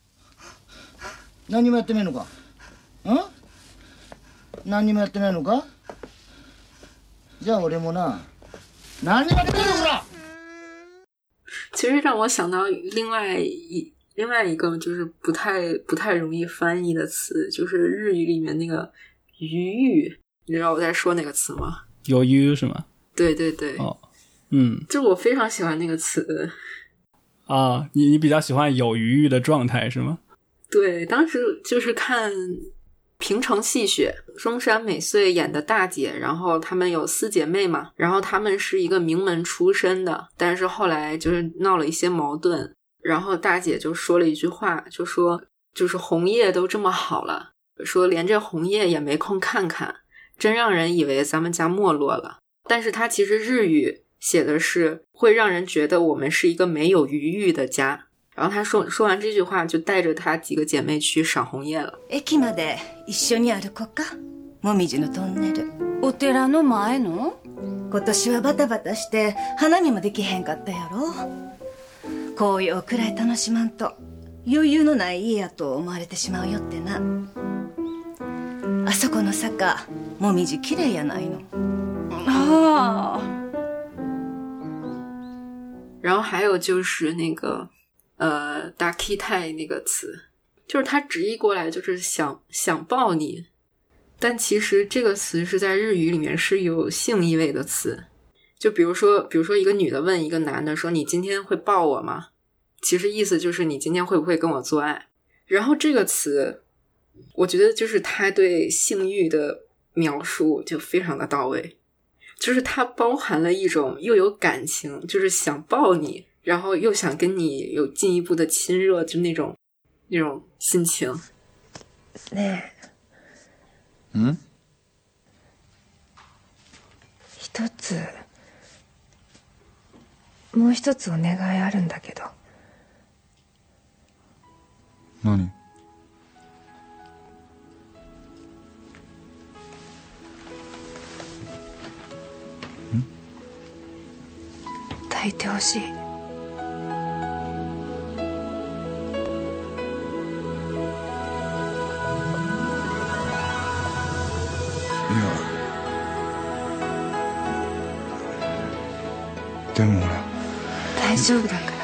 何もやってねえのかん何もやってないのかじゃあ俺もな何もやってねえのか其实让我想到另外一另外一个就是不太不太容易翻译的词，就是日语里面那个“余欲”，你知道我在说哪个词吗？有余是吗？对对对。哦，嗯，就我非常喜欢那个词。 啊，你你比较喜欢有余欲的状态是吗？对，当时就是看《平成戏雪》，中山美穗演的大姐，然后她们有四姐妹嘛，然后她们是一个名门出身的，但是后来就是闹了一些矛盾。然后大姐就说了一句话，就说：“就是红叶都这么好了，说连这红叶也没空看看。真让人以为咱们家没落了。但是她其实日语写的是会让人觉得我们是一个没有余裕的家。然后他说说完这句话，就带着他几个姐妹去赏红叶了。駅まで一緒に歩こうかもみじのトンネルお寺の前の今年はバタバタして花見もできへんかったやろ紅葉くらい楽しまんと余裕のない家やと思われてしまうよってなあそこの坂もみじ綺麗やないのああ 然后还有就是那个呃 d a k i t a 那个词，就是它直译过来就是想想抱你，但其实这个词是在日语里面是有性意味的词。就比如说，比如说一个女的问一个男的说：“你今天会抱我吗？”其实意思就是你今天会不会跟我做爱。然后这个词，我觉得就是他对性欲的描述就非常的到位，就是它包含了一种又有感情，就是想抱你，然后又想跟你有进一步的亲热，就那种那种心情。ねえん一つもう一つお願いあるんだけど何 いてほしい。でも俺。大丈夫だから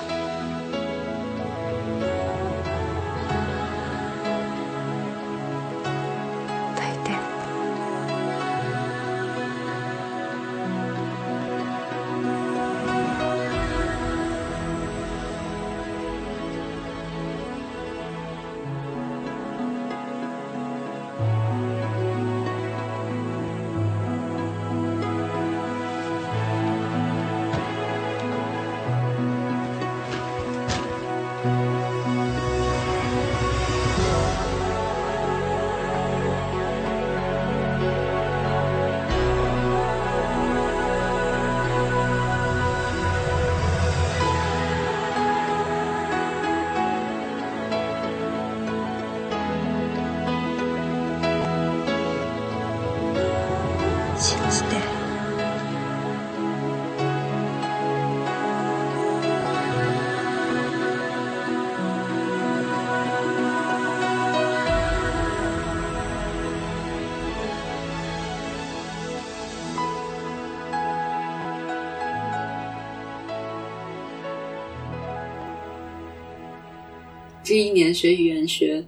年学语言学，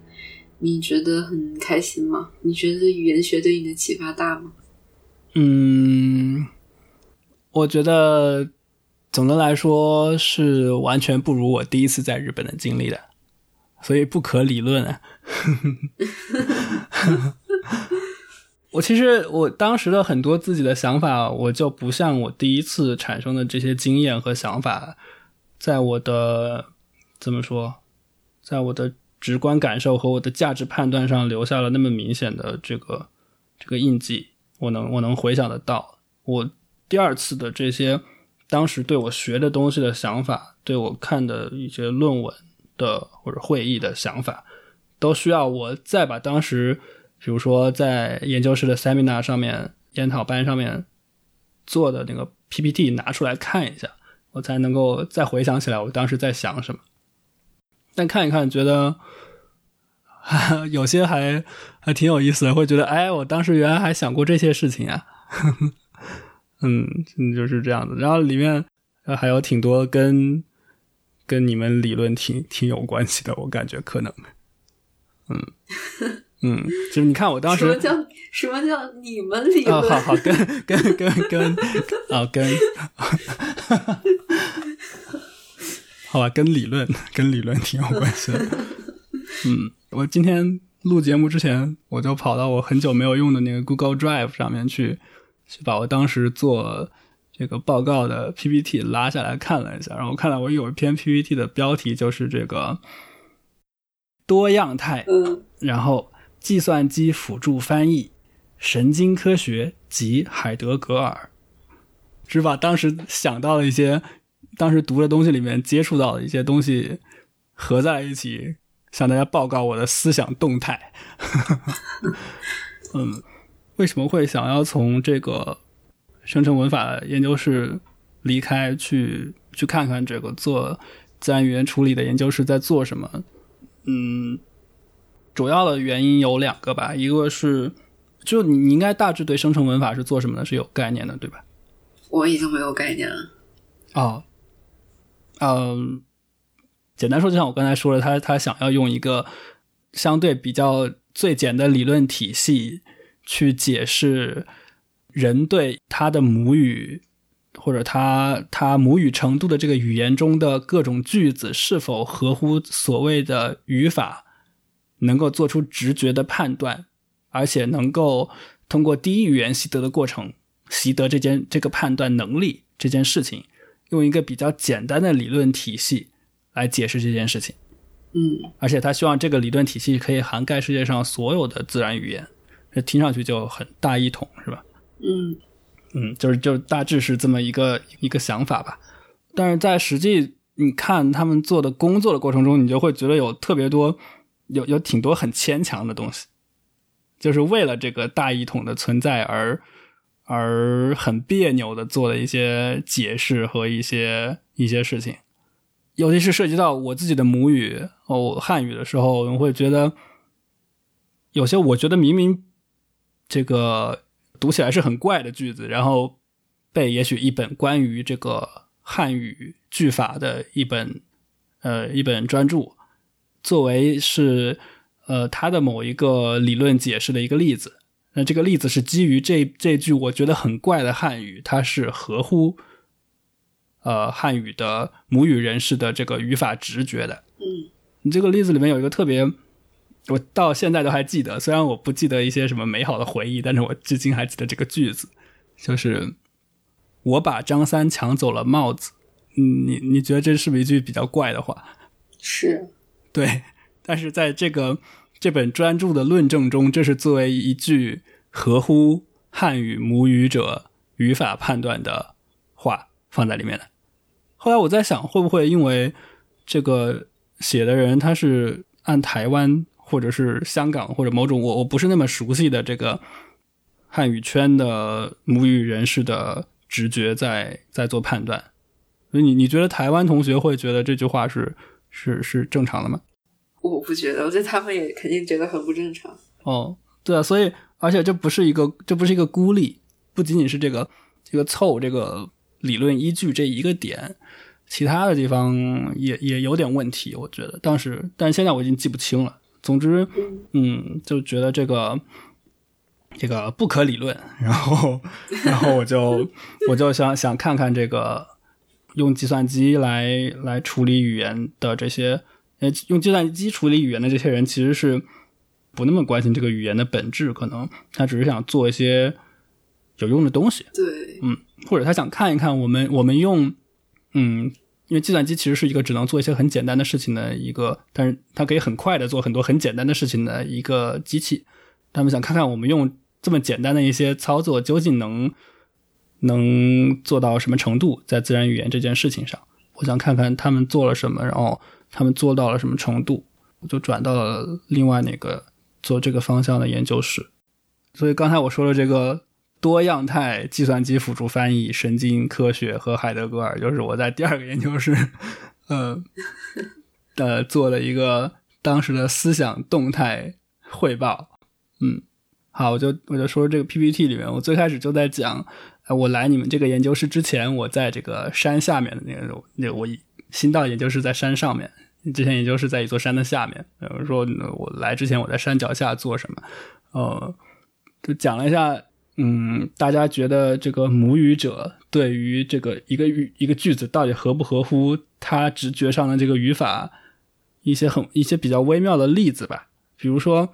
你觉得很开心吗？你觉得语言学对你的启发大吗？嗯，我觉得总的来说是完全不如我第一次在日本的经历的，所以不可理论。(laughs) 我其实我当时的很多自己的想法，我就不像我第一次产生的这些经验和想法，在我的怎么说，在我的直观感受和我的价值判断上留下了那么明显的这个这个印记。我能我能回想得到，我第二次的这些当时对我学的东西的想法，对我看的一些论文的或者会议的想法，都需要我再把当时，比如说在研究室的 seminar 上面、研讨班上面做的那个 PPT 拿出来看一下，我才能够再回想起来我当时在想什么。但看一看，觉得。有些还还挺有意思的，会觉得哎，我当时原来还想过这些事情啊，(laughs) 嗯，就是这样子。然后里面还有挺多跟跟你们理论挺挺有关系的，我感觉可能，嗯 (laughs) 嗯，就是你看我当时什么叫什么叫你们理论？啊，好好跟跟跟跟啊跟，好吧，跟理论 (laughs) 跟理论挺有关系的，嗯。我今天录节目之前，我就跑到我很久没有用的那个 Google Drive 上面去，去把我当时做这个报告的 PPT 拉下来看了一下，然后看到我有一篇 PPT 的标题就是这个多样态，嗯，然后计算机辅助翻译神经科学及海德格尔，是把当时想到了一些，当时读的东西里面接触到的一些东西合在一起，向大家报告我的思想动态。(laughs) 嗯，为什么会想要从这个生成文法研究室离开，去去看看这个做自然语言处理的研究室在做什么？嗯，主要的原因有两个吧，一个是就你应该大致对生成文法是做什么的是有概念的，对吧？我已经没有概念了。哦，嗯，简单说，就像我刚才说的，他他想要用一个相对比较最简的理论体系去解释人对他的母语或者他他母语程度的这个语言中的各种句子是否合乎所谓的语法，能够做出直觉的判断，而且能够通过第一语言习得的过程习得这件这个判断能力这件事情。用一个比较简单的理论体系来解释这件事情，嗯，而且他希望这个理论体系可以涵盖世界上所有的自然语言，这听上去就很大一统，是吧？嗯嗯，就是就大致是这么一个一个想法吧。但是在实际你看他们做的工作的过程中，你就会觉得有特别多有有挺多很牵强的东西，就是为了这个大一统的存在而。而很别扭的做了一些解释和一些一些事情，尤其是涉及到我自己的母语哦汉语的时候，我会觉得有些我觉得明明这个读起来是很怪的句子，然后被也许一本关于这个汉语句法的一本呃一本专著作为是呃它的某一个理论解释的一个例子。那这个例子是基于这这句我觉得很怪的汉语，它是合乎呃汉语的母语人士的这个语法直觉的。嗯，你这个例子里面有一个特别，我到现在都还记得，虽然我不记得一些什么美好的回忆，但是我至今还记得这个句子，就是我把张三抢走了帽子。嗯，你你觉得这是不是一句比较怪的话？是，对，但是在这个。这本专著的论证中，这是作为一句合乎汉语母语者语法判断的话放在里面的。后来我在想，会不会因为这个写的人他是按台湾或者是香港或者某种我我不是那么熟悉的这个汉语圈的母语人士的直觉在在做判断？所以你你觉得台湾同学会觉得这句话是是是正常的吗？我不觉得，我觉得他们也肯定觉得很不正常。哦，对啊，所以而且这不是一个，这不是一个孤立，不仅仅是这个这个凑这个理论依据这一个点，其他的地方也也有点问题，我觉得当时，但是现在我已经记不清了。总之，嗯，就觉得这个这个不可理论，(laughs) 然后然后我就 (laughs) 我就想想看看这个用计算机来来处理语言的这些。用计算机处理语言的这些人，其实是不那么关心这个语言的本质，可能他只是想做一些有用的东西。对，嗯，或者他想看一看我们我们用，嗯，因为计算机其实是一个只能做一些很简单的事情的一个，但是它可以很快的做很多很简单的事情的一个机器。他们想看看我们用这么简单的一些操作，究竟能能做到什么程度，在自然语言这件事情上，我想看看他们做了什么，然后。他们做到了什么程度，我就转到了另外那个做这个方向的研究室。所以刚才我说的这个多样态计算机辅助翻译、神经科学和海德格尔，就是我在第二个研究室，(laughs) 呃，(laughs) 呃，做了一个当时的思想动态汇报。嗯，好，我就我就说这个 PPT 里面，我最开始就在讲，我来你们这个研究室之前，我在这个山下面的那个那我新到研究室在山上面。之前研究是在一座山的下面，比如，说我来之前我在山脚下做什么，呃，就讲了一下，嗯，大家觉得这个母语者对于这个一个语一个句子到底合不合乎他直觉上的这个语法，一些很一些比较微妙的例子吧，比如说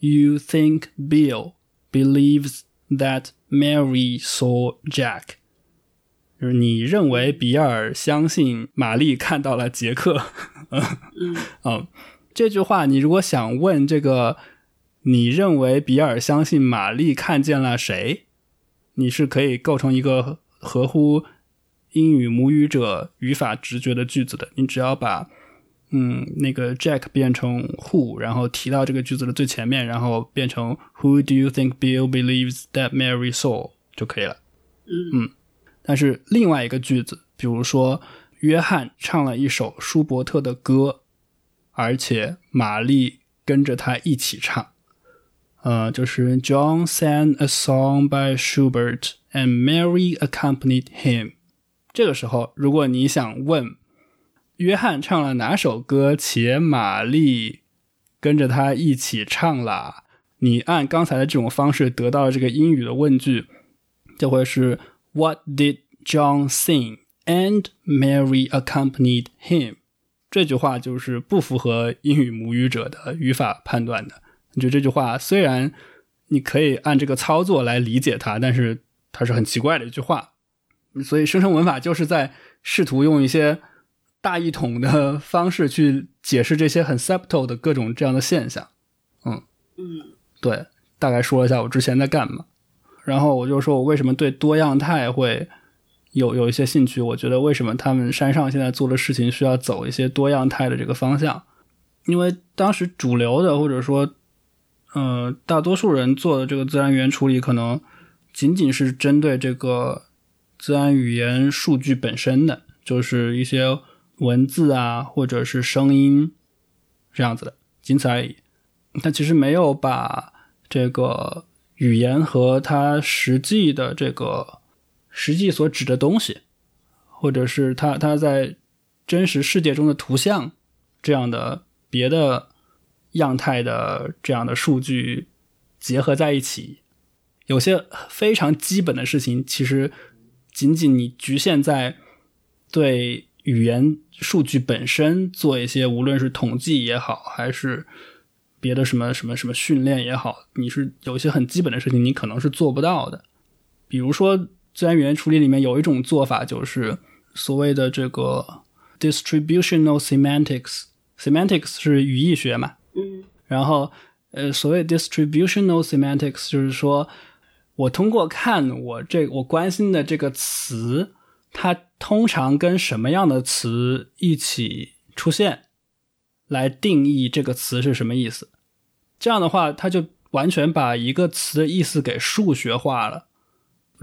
，You think Bill believes that Mary saw Jack。就是你认为比尔相信玛丽看到了杰克，嗯，啊，(laughs) 这句话你如果想问这个你认为比尔相信玛丽看见了谁？你是可以构成一个合乎英语母语者语法直觉的句子的。你只要把嗯那个 Jack 变成 Who，然后提到这个句子的最前面，然后变成 Who do you think Bill believes that Mary saw 就可以了。嗯但是另外一个句子，比如说约翰唱了一首舒伯特的歌，而且玛丽跟着他一起唱，呃，就是 John sang a song by Schubert and Mary accompanied him。这个时候，如果你想问约翰唱了哪首歌，且玛丽跟着他一起唱啦，你按刚才的这种方式得到了这个英语的问句，就会是 What did John sing? And Mary accompanied him. 这句话就是不符合英语母语者的语法判断的。你觉得这句话虽然你可以按这个操作来理解它，但是它是很奇怪的一句话。所以生成文法就是在试图用一些大一统的方式去解释这些很 subtle 的各种这样的现象。嗯对，大概说了一下我之前在干嘛，然后我就说我为什么对多样态会有有一些兴趣。我觉得为什么他们山上现在做的事情需要走一些多样态的这个方向，因为当时主流的或者说，呃，大多数人做的这个自然语言处理，可能仅仅是针对这个自然语言数据本身的，就是一些文字啊或者是声音这样子的，仅此而已。但其实没有把这个语言和它实际的这个实际所指的东西，或者是它它在真实世界中的图像这样的别的样态的这样的数据结合在一起，有些非常基本的事情，其实仅仅你局限在对语言数据本身做一些，无论是统计也好，还是别的什么什么什么训练也好，你是有一些很基本的事情，你可能是做不到的。比如说，自然语言处理里面有一种做法，就是所谓的这个 distributional semantics。semantics 是语义学嘛，嗯然后呃，所谓 distributional semantics 就是说，我通过看我这我关心的这个词，它通常跟什么样的词一起出现，来定义这个词是什么意思。这样的话，它就完全把一个词的意思给数学化了。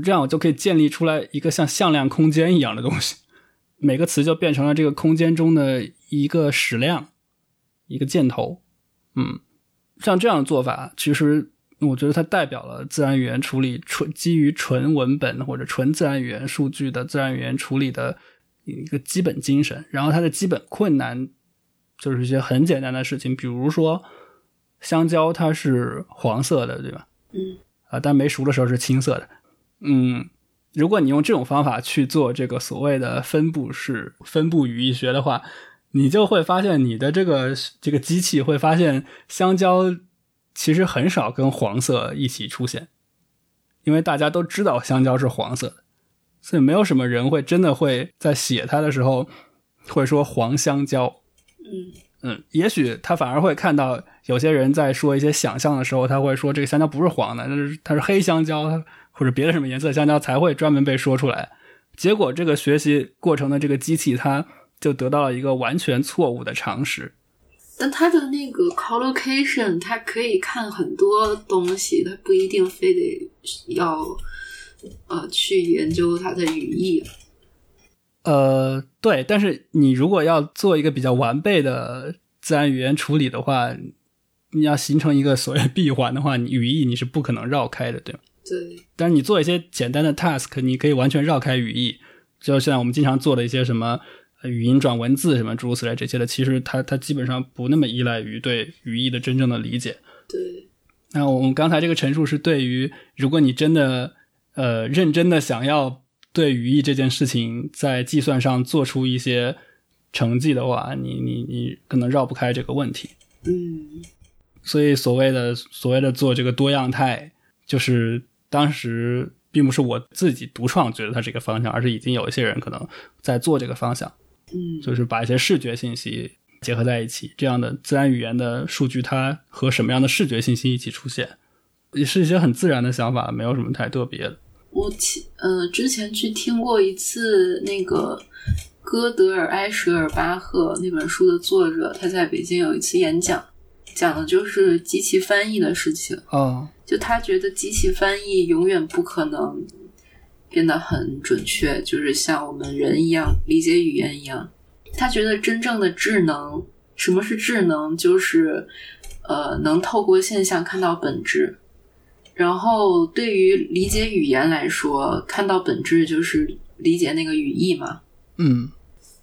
这样我就可以建立出来一个像向量空间一样的东西，每个词就变成了这个空间中的一个矢量，一个箭头。嗯，像这样的做法，其实我觉得它代表了自然语言处理纯基于纯文本或者纯自然语言数据的自然语言处理的一个基本精神。然后它的基本困难就是一些很简单的事情，比如说香蕉它是黄色的，对吧？嗯啊，但没熟的时候是青色的。嗯，如果你用这种方法去做这个所谓的分布式分布语义学的话，你就会发现你的这个这个机器会发现香蕉其实很少跟黄色一起出现，因为大家都知道香蕉是黄色的，所以没有什么人会真的会在写它的时候会说黄香蕉。嗯嗯，也许他反而会看到有些人在说一些想象的时候，他会说这个香蕉不是黄的，那是它是黑香蕉或者别的什么颜色的香蕉才会专门被说出来。结果这个学习过程的这个机器，它就得到了一个完全错误的常识。但它的那个 collocation，它可以看很多东西，它不一定非得要呃去研究它的语义。呃，对，但是你如果要做一个比较完备的自然语言处理的话，你要形成一个所谓闭环的话，你语义你是不可能绕开的，对吗？对，但是你做一些简单的 task，你可以完全绕开语义，就像我们经常做的一些什么呃语音转文字什么诸如此类这些的，其实它它基本上不那么依赖于对语义的真正的理解。对，那我们刚才这个陈述是对于，如果你真的呃认真的想要对语义这件事情在计算上做出一些成绩的话，你你你可能绕不开这个问题。嗯所以所谓的所谓的做这个多样态，就是当时并不是我自己独创觉得它是一个方向，而是已经有一些人可能在做这个方向，嗯就是把一些视觉信息结合在一起，这样的自然语言的数据它和什么样的视觉信息一起出现，也是一些很自然的想法，没有什么太特别的。我前呃之前去听过一次那个戈德尔埃舍尔巴赫那本书的作者，他在北京有一次演讲，讲的就是机器翻译的事情。哦，就他觉得机器翻译永远不可能变得很准确，就是像我们人一样理解语言一样。他觉得真正的智能，什么是智能？就是呃，能透过现象看到本质。然后对于理解语言来说，看到本质就是理解那个语义嘛。嗯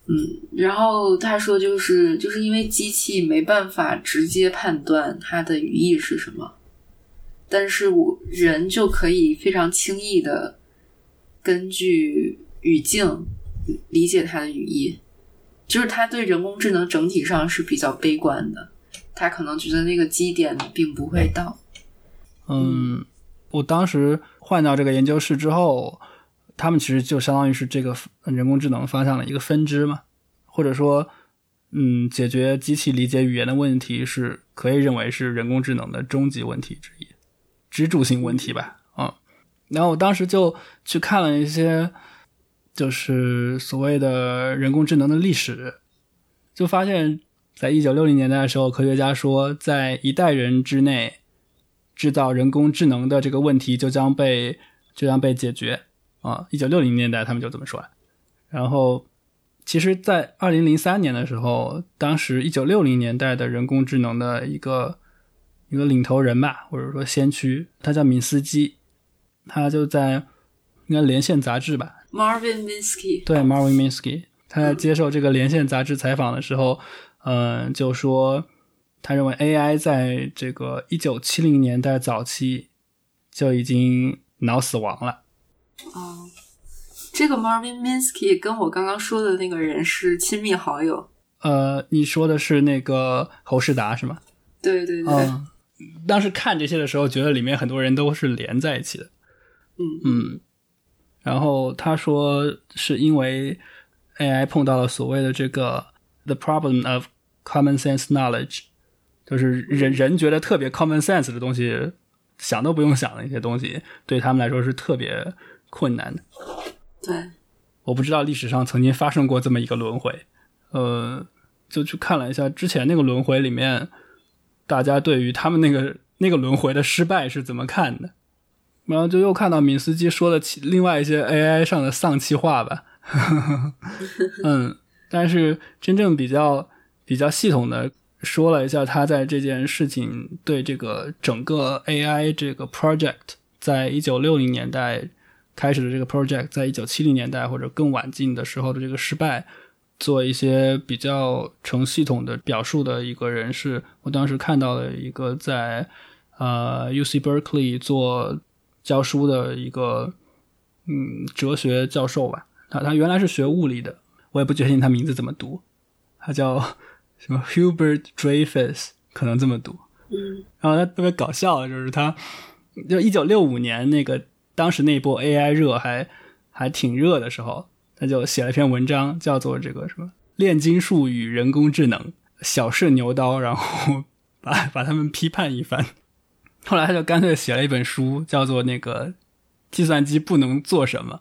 嗯，然后他说，就是就是因为机器没办法直接判断它的语义是什么，但是我人就可以非常轻易的根据语境理解它的语义。就是他对人工智能整体上是比较悲观的，他可能觉得那个基点并不会到。嗯，我当时换到这个研究室之后，他们其实就相当于是这个人工智能方向的一个分支嘛，或者说，嗯，解决机器理解语言的问题是可以认为是人工智能的终极问题之一，支柱性问题吧。嗯，然后我当时就去看了一些。就是所谓的人工智能的历史，就发现，在一九六零年代的时候，科学家说，在一代人之内，制造人工智能的这个问题就将被就将被解决啊！一九六零年代他们就这么说。然后，其实，在二零零三年的时候，当时一九六零年代的人工智能的一个一个领头人吧，或者说先驱，他叫敏斯基，他就在应该《连线》杂志吧。Marvin Minsky 对 Marvin Minsky，他在接受这个《连线》杂志采访的时候，嗯，就说他认为 AI 在这个一九七零年代早期就已经脑死亡了。哦，这个 Marvin Minsky 跟我刚刚说的那个人是亲密好友。呃，你说的是那个侯世达是吗？对对对。嗯，当时看这些的时候，觉得里面很多人都是连在一起的。嗯嗯。然后他说，是因为 AI 碰到了所谓的这个 the problem of common sense knowledge，就是人人觉得特别 common sense 的东西，想都不用想的一些东西，对他们来说是特别困难的。对，我不知道历史上曾经发生过这么一个轮回，呃，就去看了一下之前那个轮回里面，大家对于他们那个那个轮回的失败是怎么看的。然后就又看到敏斯基说的另外一些 AI 上的丧气话吧，(laughs) 嗯，但是真正比较比较系统的说了一下他在这件事情对这个整个 AI 这个 project，在一九六零年代开始的这个 project，在一九七零年代或者更晚近的时候的这个失败，做一些比较成系统的表述的一个人，是我当时看到了一个在呃 UC Berkeley 做。教书的一个嗯哲学教授吧，他他原来是学物理的，我也不确定他名字怎么读，他叫什么 Hubert Dreyfus，可能这么读。嗯，然后他特别搞笑，就是他就一九六五年那个当时那波 AI 热还还挺热的时候，他就写了一篇文章，叫做这个什么炼金术与人工智能，小试牛刀，然后把把他们批判一番。后来他就干脆写了一本书，叫做《那个计算机不能做什么》。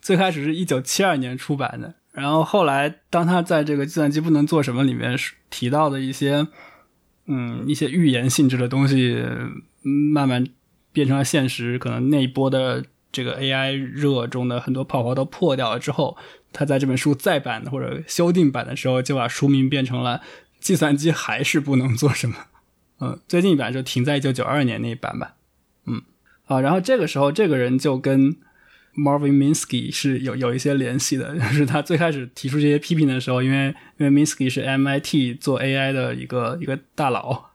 最开始是一九七二年出版的，然后后来当他在这个《计算机不能做什么》里面提到的一些，嗯，一些预言性质的东西，慢慢变成了现实。可能那一波的这个 AI 热中的很多泡泡都破掉了之后，他在这本书再版或者修订版的时候，就把书名变成了《计算机还是不能做什么》。嗯，最近一版就停在一九九二年那一版吧。嗯，啊，然后这个时候这个人就跟 Marvin Minsky 是有有一些联系的，(laughs) 就是他最开始提出这些批评的时候，因为因为 Minsky 是 MIT 做 AI 的一个一个大佬，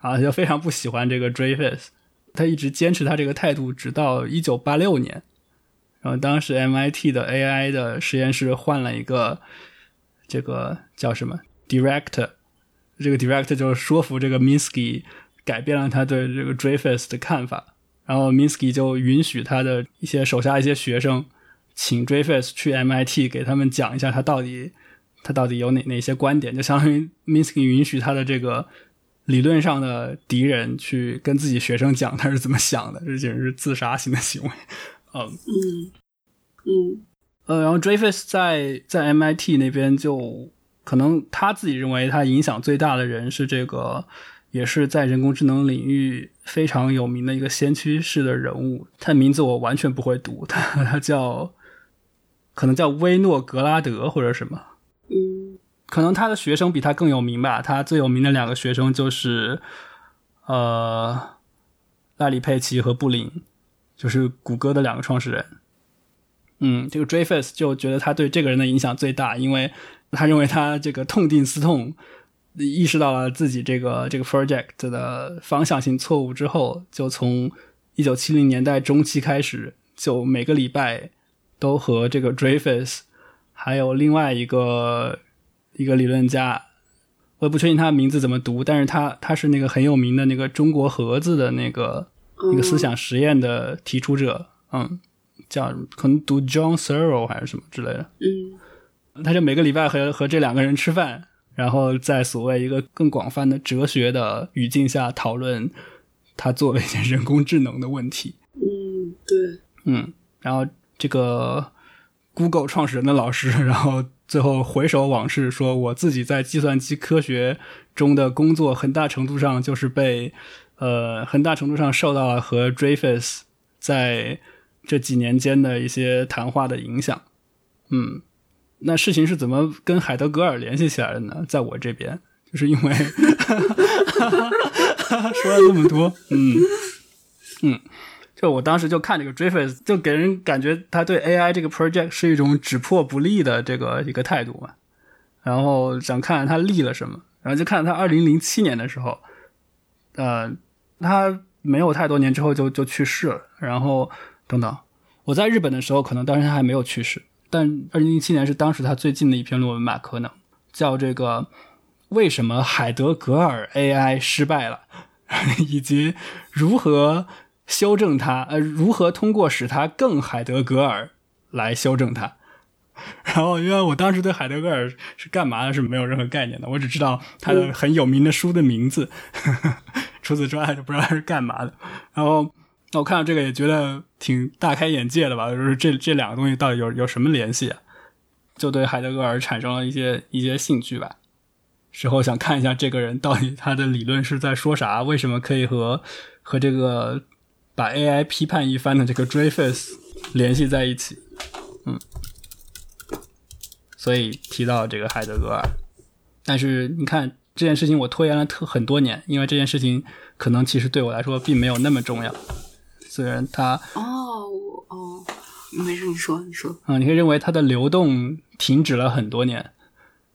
啊，就非常不喜欢这个 Dreyfus，他一直坚持他这个态度，直到一九八六年，然后当时 MIT 的 AI 的实验室换了一个这个叫什么？Director。这个 director 就说服这个 Minsky 改变了他对这个 Dreyfus 的看法，然后 Minsky 就允许他的一些手下一些学生请 Dreyfus 去 MIT 给他们讲一下他到底他到底有哪哪些观点，就相当于 Minsky 允许他的这个理论上的敌人去跟自己学生讲他是怎么想的，这简直是自杀性的行为。(laughs) 嗯嗯嗯呃，然后 Dreyfus 在在 MIT 那边就可能他自己认为他影响最大的人是这个，也是在人工智能领域非常有名的一个先驱式的人物。他的名字我完全不会读，他他叫可能叫威诺格拉德或者什么。嗯可能他的学生比他更有名吧。他最有名的两个学生就是，呃，拉里·佩奇和布林，就是谷歌的两个创始人。嗯，这个 Dreyfus 就觉得他对这个人的影响最大，因为他认为他这个痛定思痛，意识到了自己这个这个 project 的方向性错误之后，就从一九七零年代中期开始，就每个礼拜都和这个 Dreyfus 还有另外一个一个理论家，我也不确定他的名字怎么读，但是他他是那个很有名的那个中国盒子的那个一个思想实验的提出者，嗯，叫可能读 John Searle 还是什么之类的，嗯。他就每个礼拜和和这两个人吃饭，然后在所谓一个更广泛的哲学的语境下讨论他做了一件人工智能的问题。嗯，对，嗯，然后这个 Google 创始人的老师，然后最后回首往事，说我自己在计算机科学中的工作，很大程度上就是被呃很大程度上受到了和 Dreyfus 在这几年间的一些谈话的影响。嗯，那事情是怎么跟海德格尔联系起来的呢？在我这边，就是因为 (laughs) 说了这么多，嗯嗯。就我当时就看这个 Dreyfus，就给人感觉他对 AI 这个 project 是一种只破不立的这个一个态度嘛。然后想看看他立了什么，然后就看他二零零七年的时候，呃，他没有太多年之后就就去世了。然后等等，我在日本的时候，可能当时他还没有去世，但二零零七年是当时他最近的一篇论文吧，可能叫这个为什么海德格尔 AI 失败了，(laughs) 以及如何。修正它，呃，如何通过使它更海德格尔来修正它？(laughs) 然后，因为我当时对海德格尔是干嘛的是没有任何概念的，我只知道他的很有名的书的名字，(laughs) 除此之外就不知道他是干嘛的。然后，那我看到这个也觉得挺大开眼界的吧，就是这这两个东西到底有有什么联系啊？就对海德格尔产生了一些一些兴趣吧。之后想看一下这个人到底他的理论是在说啥，为什么可以和和这个。把 AI 批判一番的这个 Dreyfus 联系在一起，嗯，所以提到这个海德格尔，但是你看这件事情我拖延了特很多年，因为这件事情可能其实对我来说并没有那么重要，虽然它哦，哦，没事，你说，你说，啊、嗯，你可以认为它的流动停止了很多年，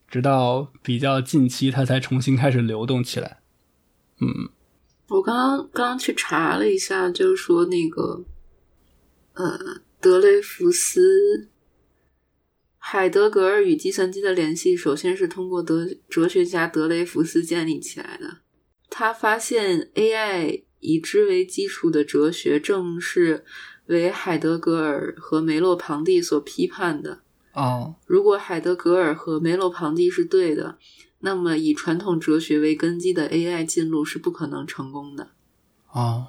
直到比较近期它才重新开始流动起来，嗯。我刚刚刚刚去查了一下，就是说那个，呃，德雷福斯、海德格尔与计算机的联系，首先是通过德哲学家德雷福斯建立起来的。他发现 AI 以之为基础的哲学，正是为海德格尔和梅洛庞蒂所批判的。哦，如果海德格尔和梅洛庞蒂是对的。那么，以传统哲学为根基的 AI 进路是不可能成功的。哦，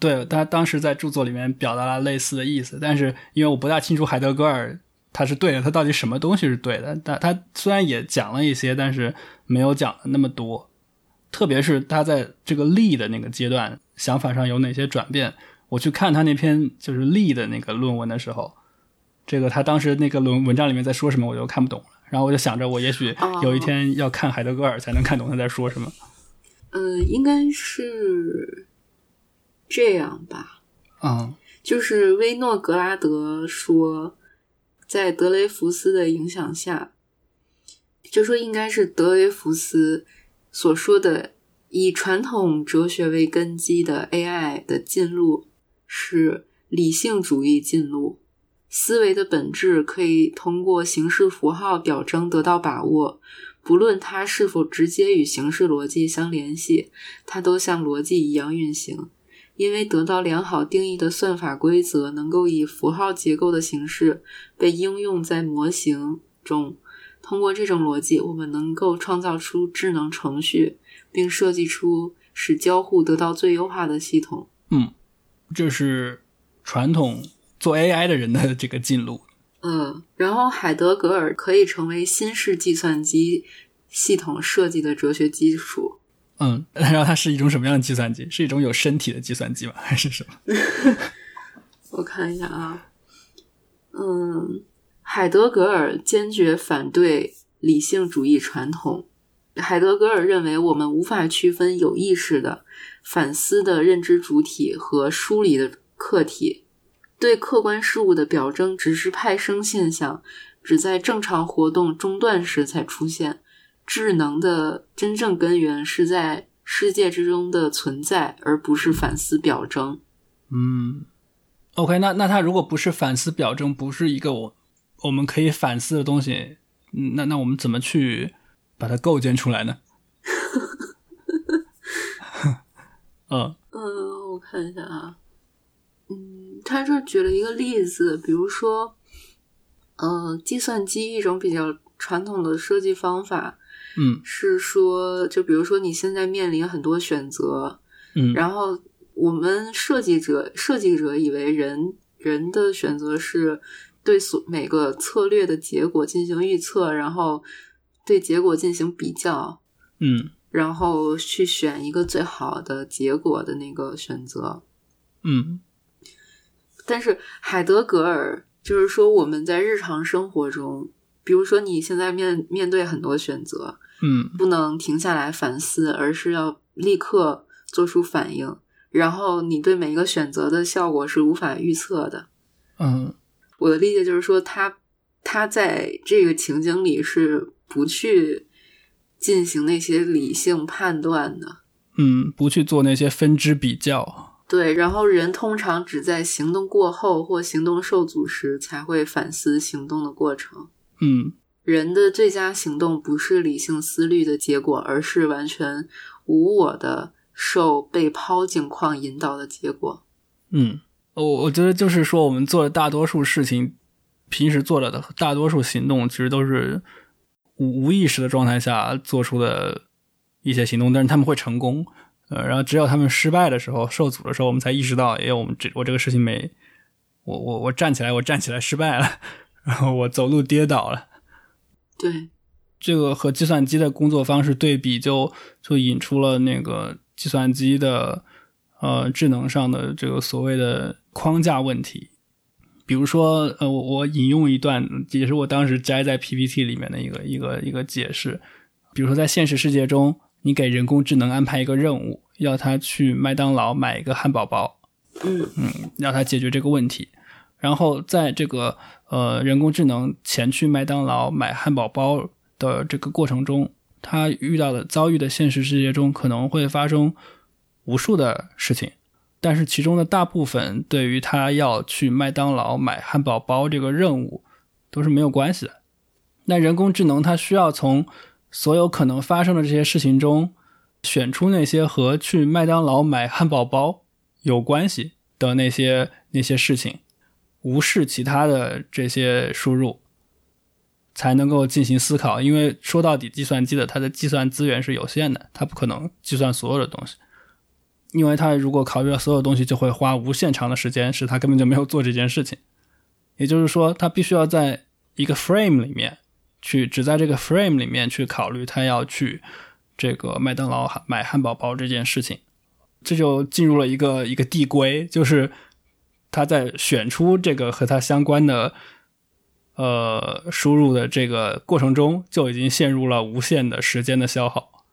对，他当时在著作里面表达了类似的意思，但是因为我不大清楚海德格尔他是对的，他到底什么东西是对的？但他虽然也讲了一些，但是没有讲的那么多。特别是他在这个立的那个阶段，想法上有哪些转变？我去看他那篇就是立的那个论文的时候，这个他当时那个论文章里面在说什么，我就看不懂了。然后我就想着，我也许有一天要看海德格尔才能看懂他在说什么。嗯、呃，应该是这样吧。嗯，就是威诺格拉德说，在德雷福斯的影响下，就说应该是德雷福斯所说的以传统哲学为根基的 AI 的进路是理性主义进路。思维的本质可以通过形式符号表征得到把握，不论它是否直接与形式逻辑相联系，它都像逻辑一样运行。因为得到良好定义的算法规则能够以符号结构的形式被应用在模型中，通过这种逻辑，我们能够创造出智能程序，并设计出使交互得到最优化的系统。嗯，这是传统做 AI 的人的这个进路。嗯，然后海德格尔可以成为新式计算机系统设计的哲学基础。嗯，然后它是一种什么样的计算机？是一种有身体的计算机吗？还是什么？(laughs) 我看一下啊，嗯，海德格尔坚决反对理性主义传统。海德格尔认为，我们无法区分有意识的反思的认知主体和梳理的客体。对客观事物的表征只是派生现象，只在正常活动中断时才出现。智能的真正根源是在世界之中的存在，而不是反思表征。嗯，OK，那那它如果不是反思表征，不是一个我我们可以反思的东西，嗯那那我们怎么去把它构建出来呢？(laughs) 嗯。嗯，我看一下啊，嗯，他这举了一个例子，比如说，嗯、计算机一种比较传统的设计方法嗯。是说，就比如说你现在面临很多选择，嗯，然后我们设计者设计者以为人人的选择是对所每个策略的结果进行预测，然后对结果进行比较，嗯然后去选一个最好的结果的那个选择。嗯但是海德格尔就是说，我们在日常生活中，比如说你现在面面对很多选择，嗯不能停下来反思，而是要立刻做出反应。然后你对每一个选择的效果是无法预测的。嗯我的理解就是说，他他在这个情景里是不去进行那些理性判断的。嗯，不去做那些分支比较。对，然后人通常只在行动过后或行动受阻时才会反思行动的过程。嗯人的最佳行动不是理性思虑的结果，而是完全无我的受被抛境况引导的结果。嗯，我我觉得就是说，我们做的大多数事情，平时做的大多数行动，其实都是无无意识的状态下做出的一些行动，但是他们会成功。呃，然后只有他们失败的时候、受阻的时候，我们才意识到，哎，我们这我这个事情没，我我我站起来，我站起来失败了，然后我走路跌倒了。对，这个和计算机的工作方式对比就，就引出了那个计算机的呃智能上的这个所谓的框架问题。比如说，呃，我我引用一段，也是我当时摘在 PPT 里面的一个一个一个解释。比如说，在现实世界中，你给人工智能安排一个任务，要它去麦当劳买一个汉堡包，嗯让它解决这个问题。然后在这个呃人工智能前去麦当劳买汉堡包的这个过程中，它遇到的遭遇的现实世界中可能会发生无数的事情，但是其中的大部分对于他要去麦当劳买汉堡包这个任务都是没有关系的。那人工智能它需要从所有可能发生的这些事情中选出那些和去麦当劳买汉堡包有关系的那些那些事情，无视其他的这些输入，才能够进行思考。因为说到底，计算机的它的计算资源是有限的，它不可能计算所有的东西。因为他如果考虑到所有东西，就会花无限长的时间，使他根本就没有做这件事情。也就是说，他必须要在一个 frame 里面去，只在这个 frame 里面去考虑他要去这个麦当劳买汉堡包这件事情。这就进入了一个一个递归，就是他在选出这个和他相关的呃输入的这个过程中，就已经陷入了无限的时间的消耗，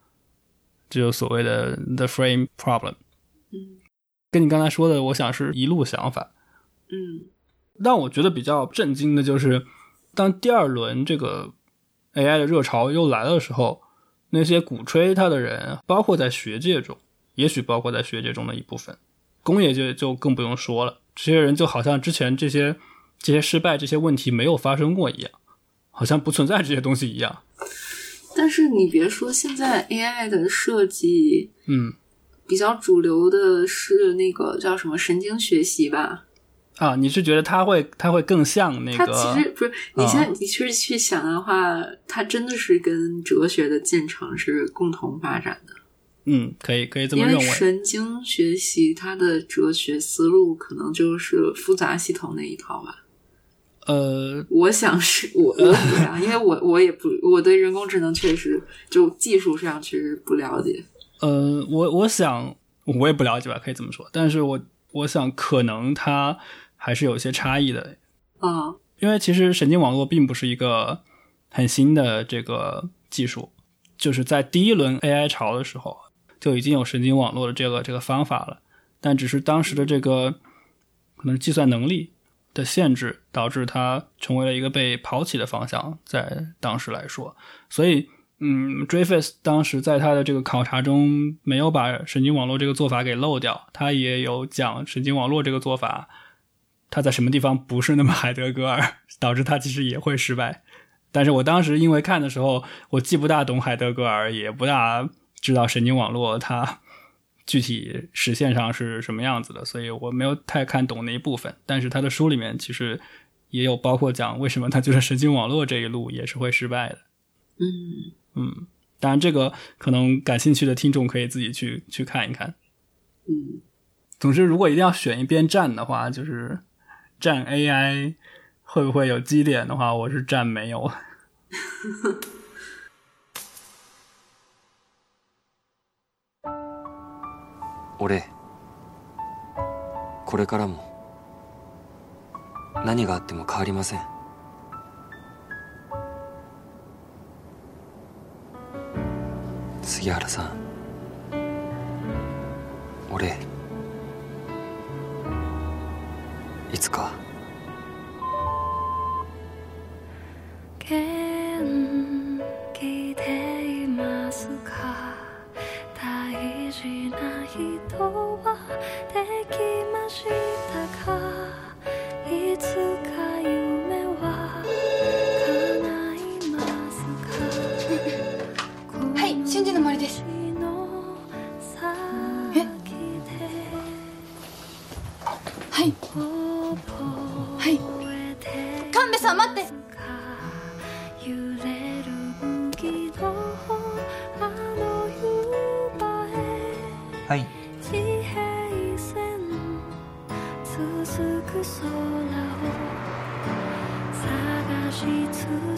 这就所谓的 the frame problem。嗯跟你刚才说的，我想是一路想法。嗯让我觉得比较震惊的就是，当第二轮这个 AI 的热潮又来的时候，那些鼓吹它的人，包括在学界中，也许包括在学界中的一部分，工业界就更不用说了。这些人就好像之前这些这些失败、这些问题没有发生过一样，好像不存在这些东西一样。但是你别说，现在 AI 的设计嗯比较主流的是那个叫什么神经学习吧？啊，你是觉得它会它会更像那个它个？其实不是，你现在啊你其实去想的话，它真的是跟哲学的进程是共同发展的。嗯，可以可以这么认为。神经学习它的哲学思路可能就是复杂系统那一套吧。呃，我想是我我不知道，因为我我也不我对人工智能确实就技术上确实不了解。呃，我我想我也不了解吧，可以这么说。但是我我想可能它还是有一些差异的，啊，因为其实神经网络并不是一个很新的这个技术，就是在第一轮 AI 潮的时候就已经有神经网络的这个这个方法了，但只是当时的这个可能计算能力的限制，导致它成为了一个被抛弃的方向，在当时来说，所以。嗯，Dreyfus 当时在他的这个考察中没有把神经网络这个做法给漏掉，他也有讲神经网络这个做法，他在什么地方不是那么海德格尔，导致他其实也会失败。但是我当时因为看的时候，我既不大懂海德格尔，也不大知道神经网络它具体实现上是什么样子的，所以我没有太看懂那一部分。但是他的书里面其实也有包括讲为什么他就是神经网络这一路也是会失败的。嗯，嗯，当然这个可能感兴趣的听众可以自己去去看一看。嗯，总之，如果一定要选一边站的话，就是站 AI 会不会有基点的话，我是站没有。俺これからも何があっても変わりません 杉原さん。俺いつか。元気でいますか？大事な人はできました。さん待って。はい。続く空を探し続け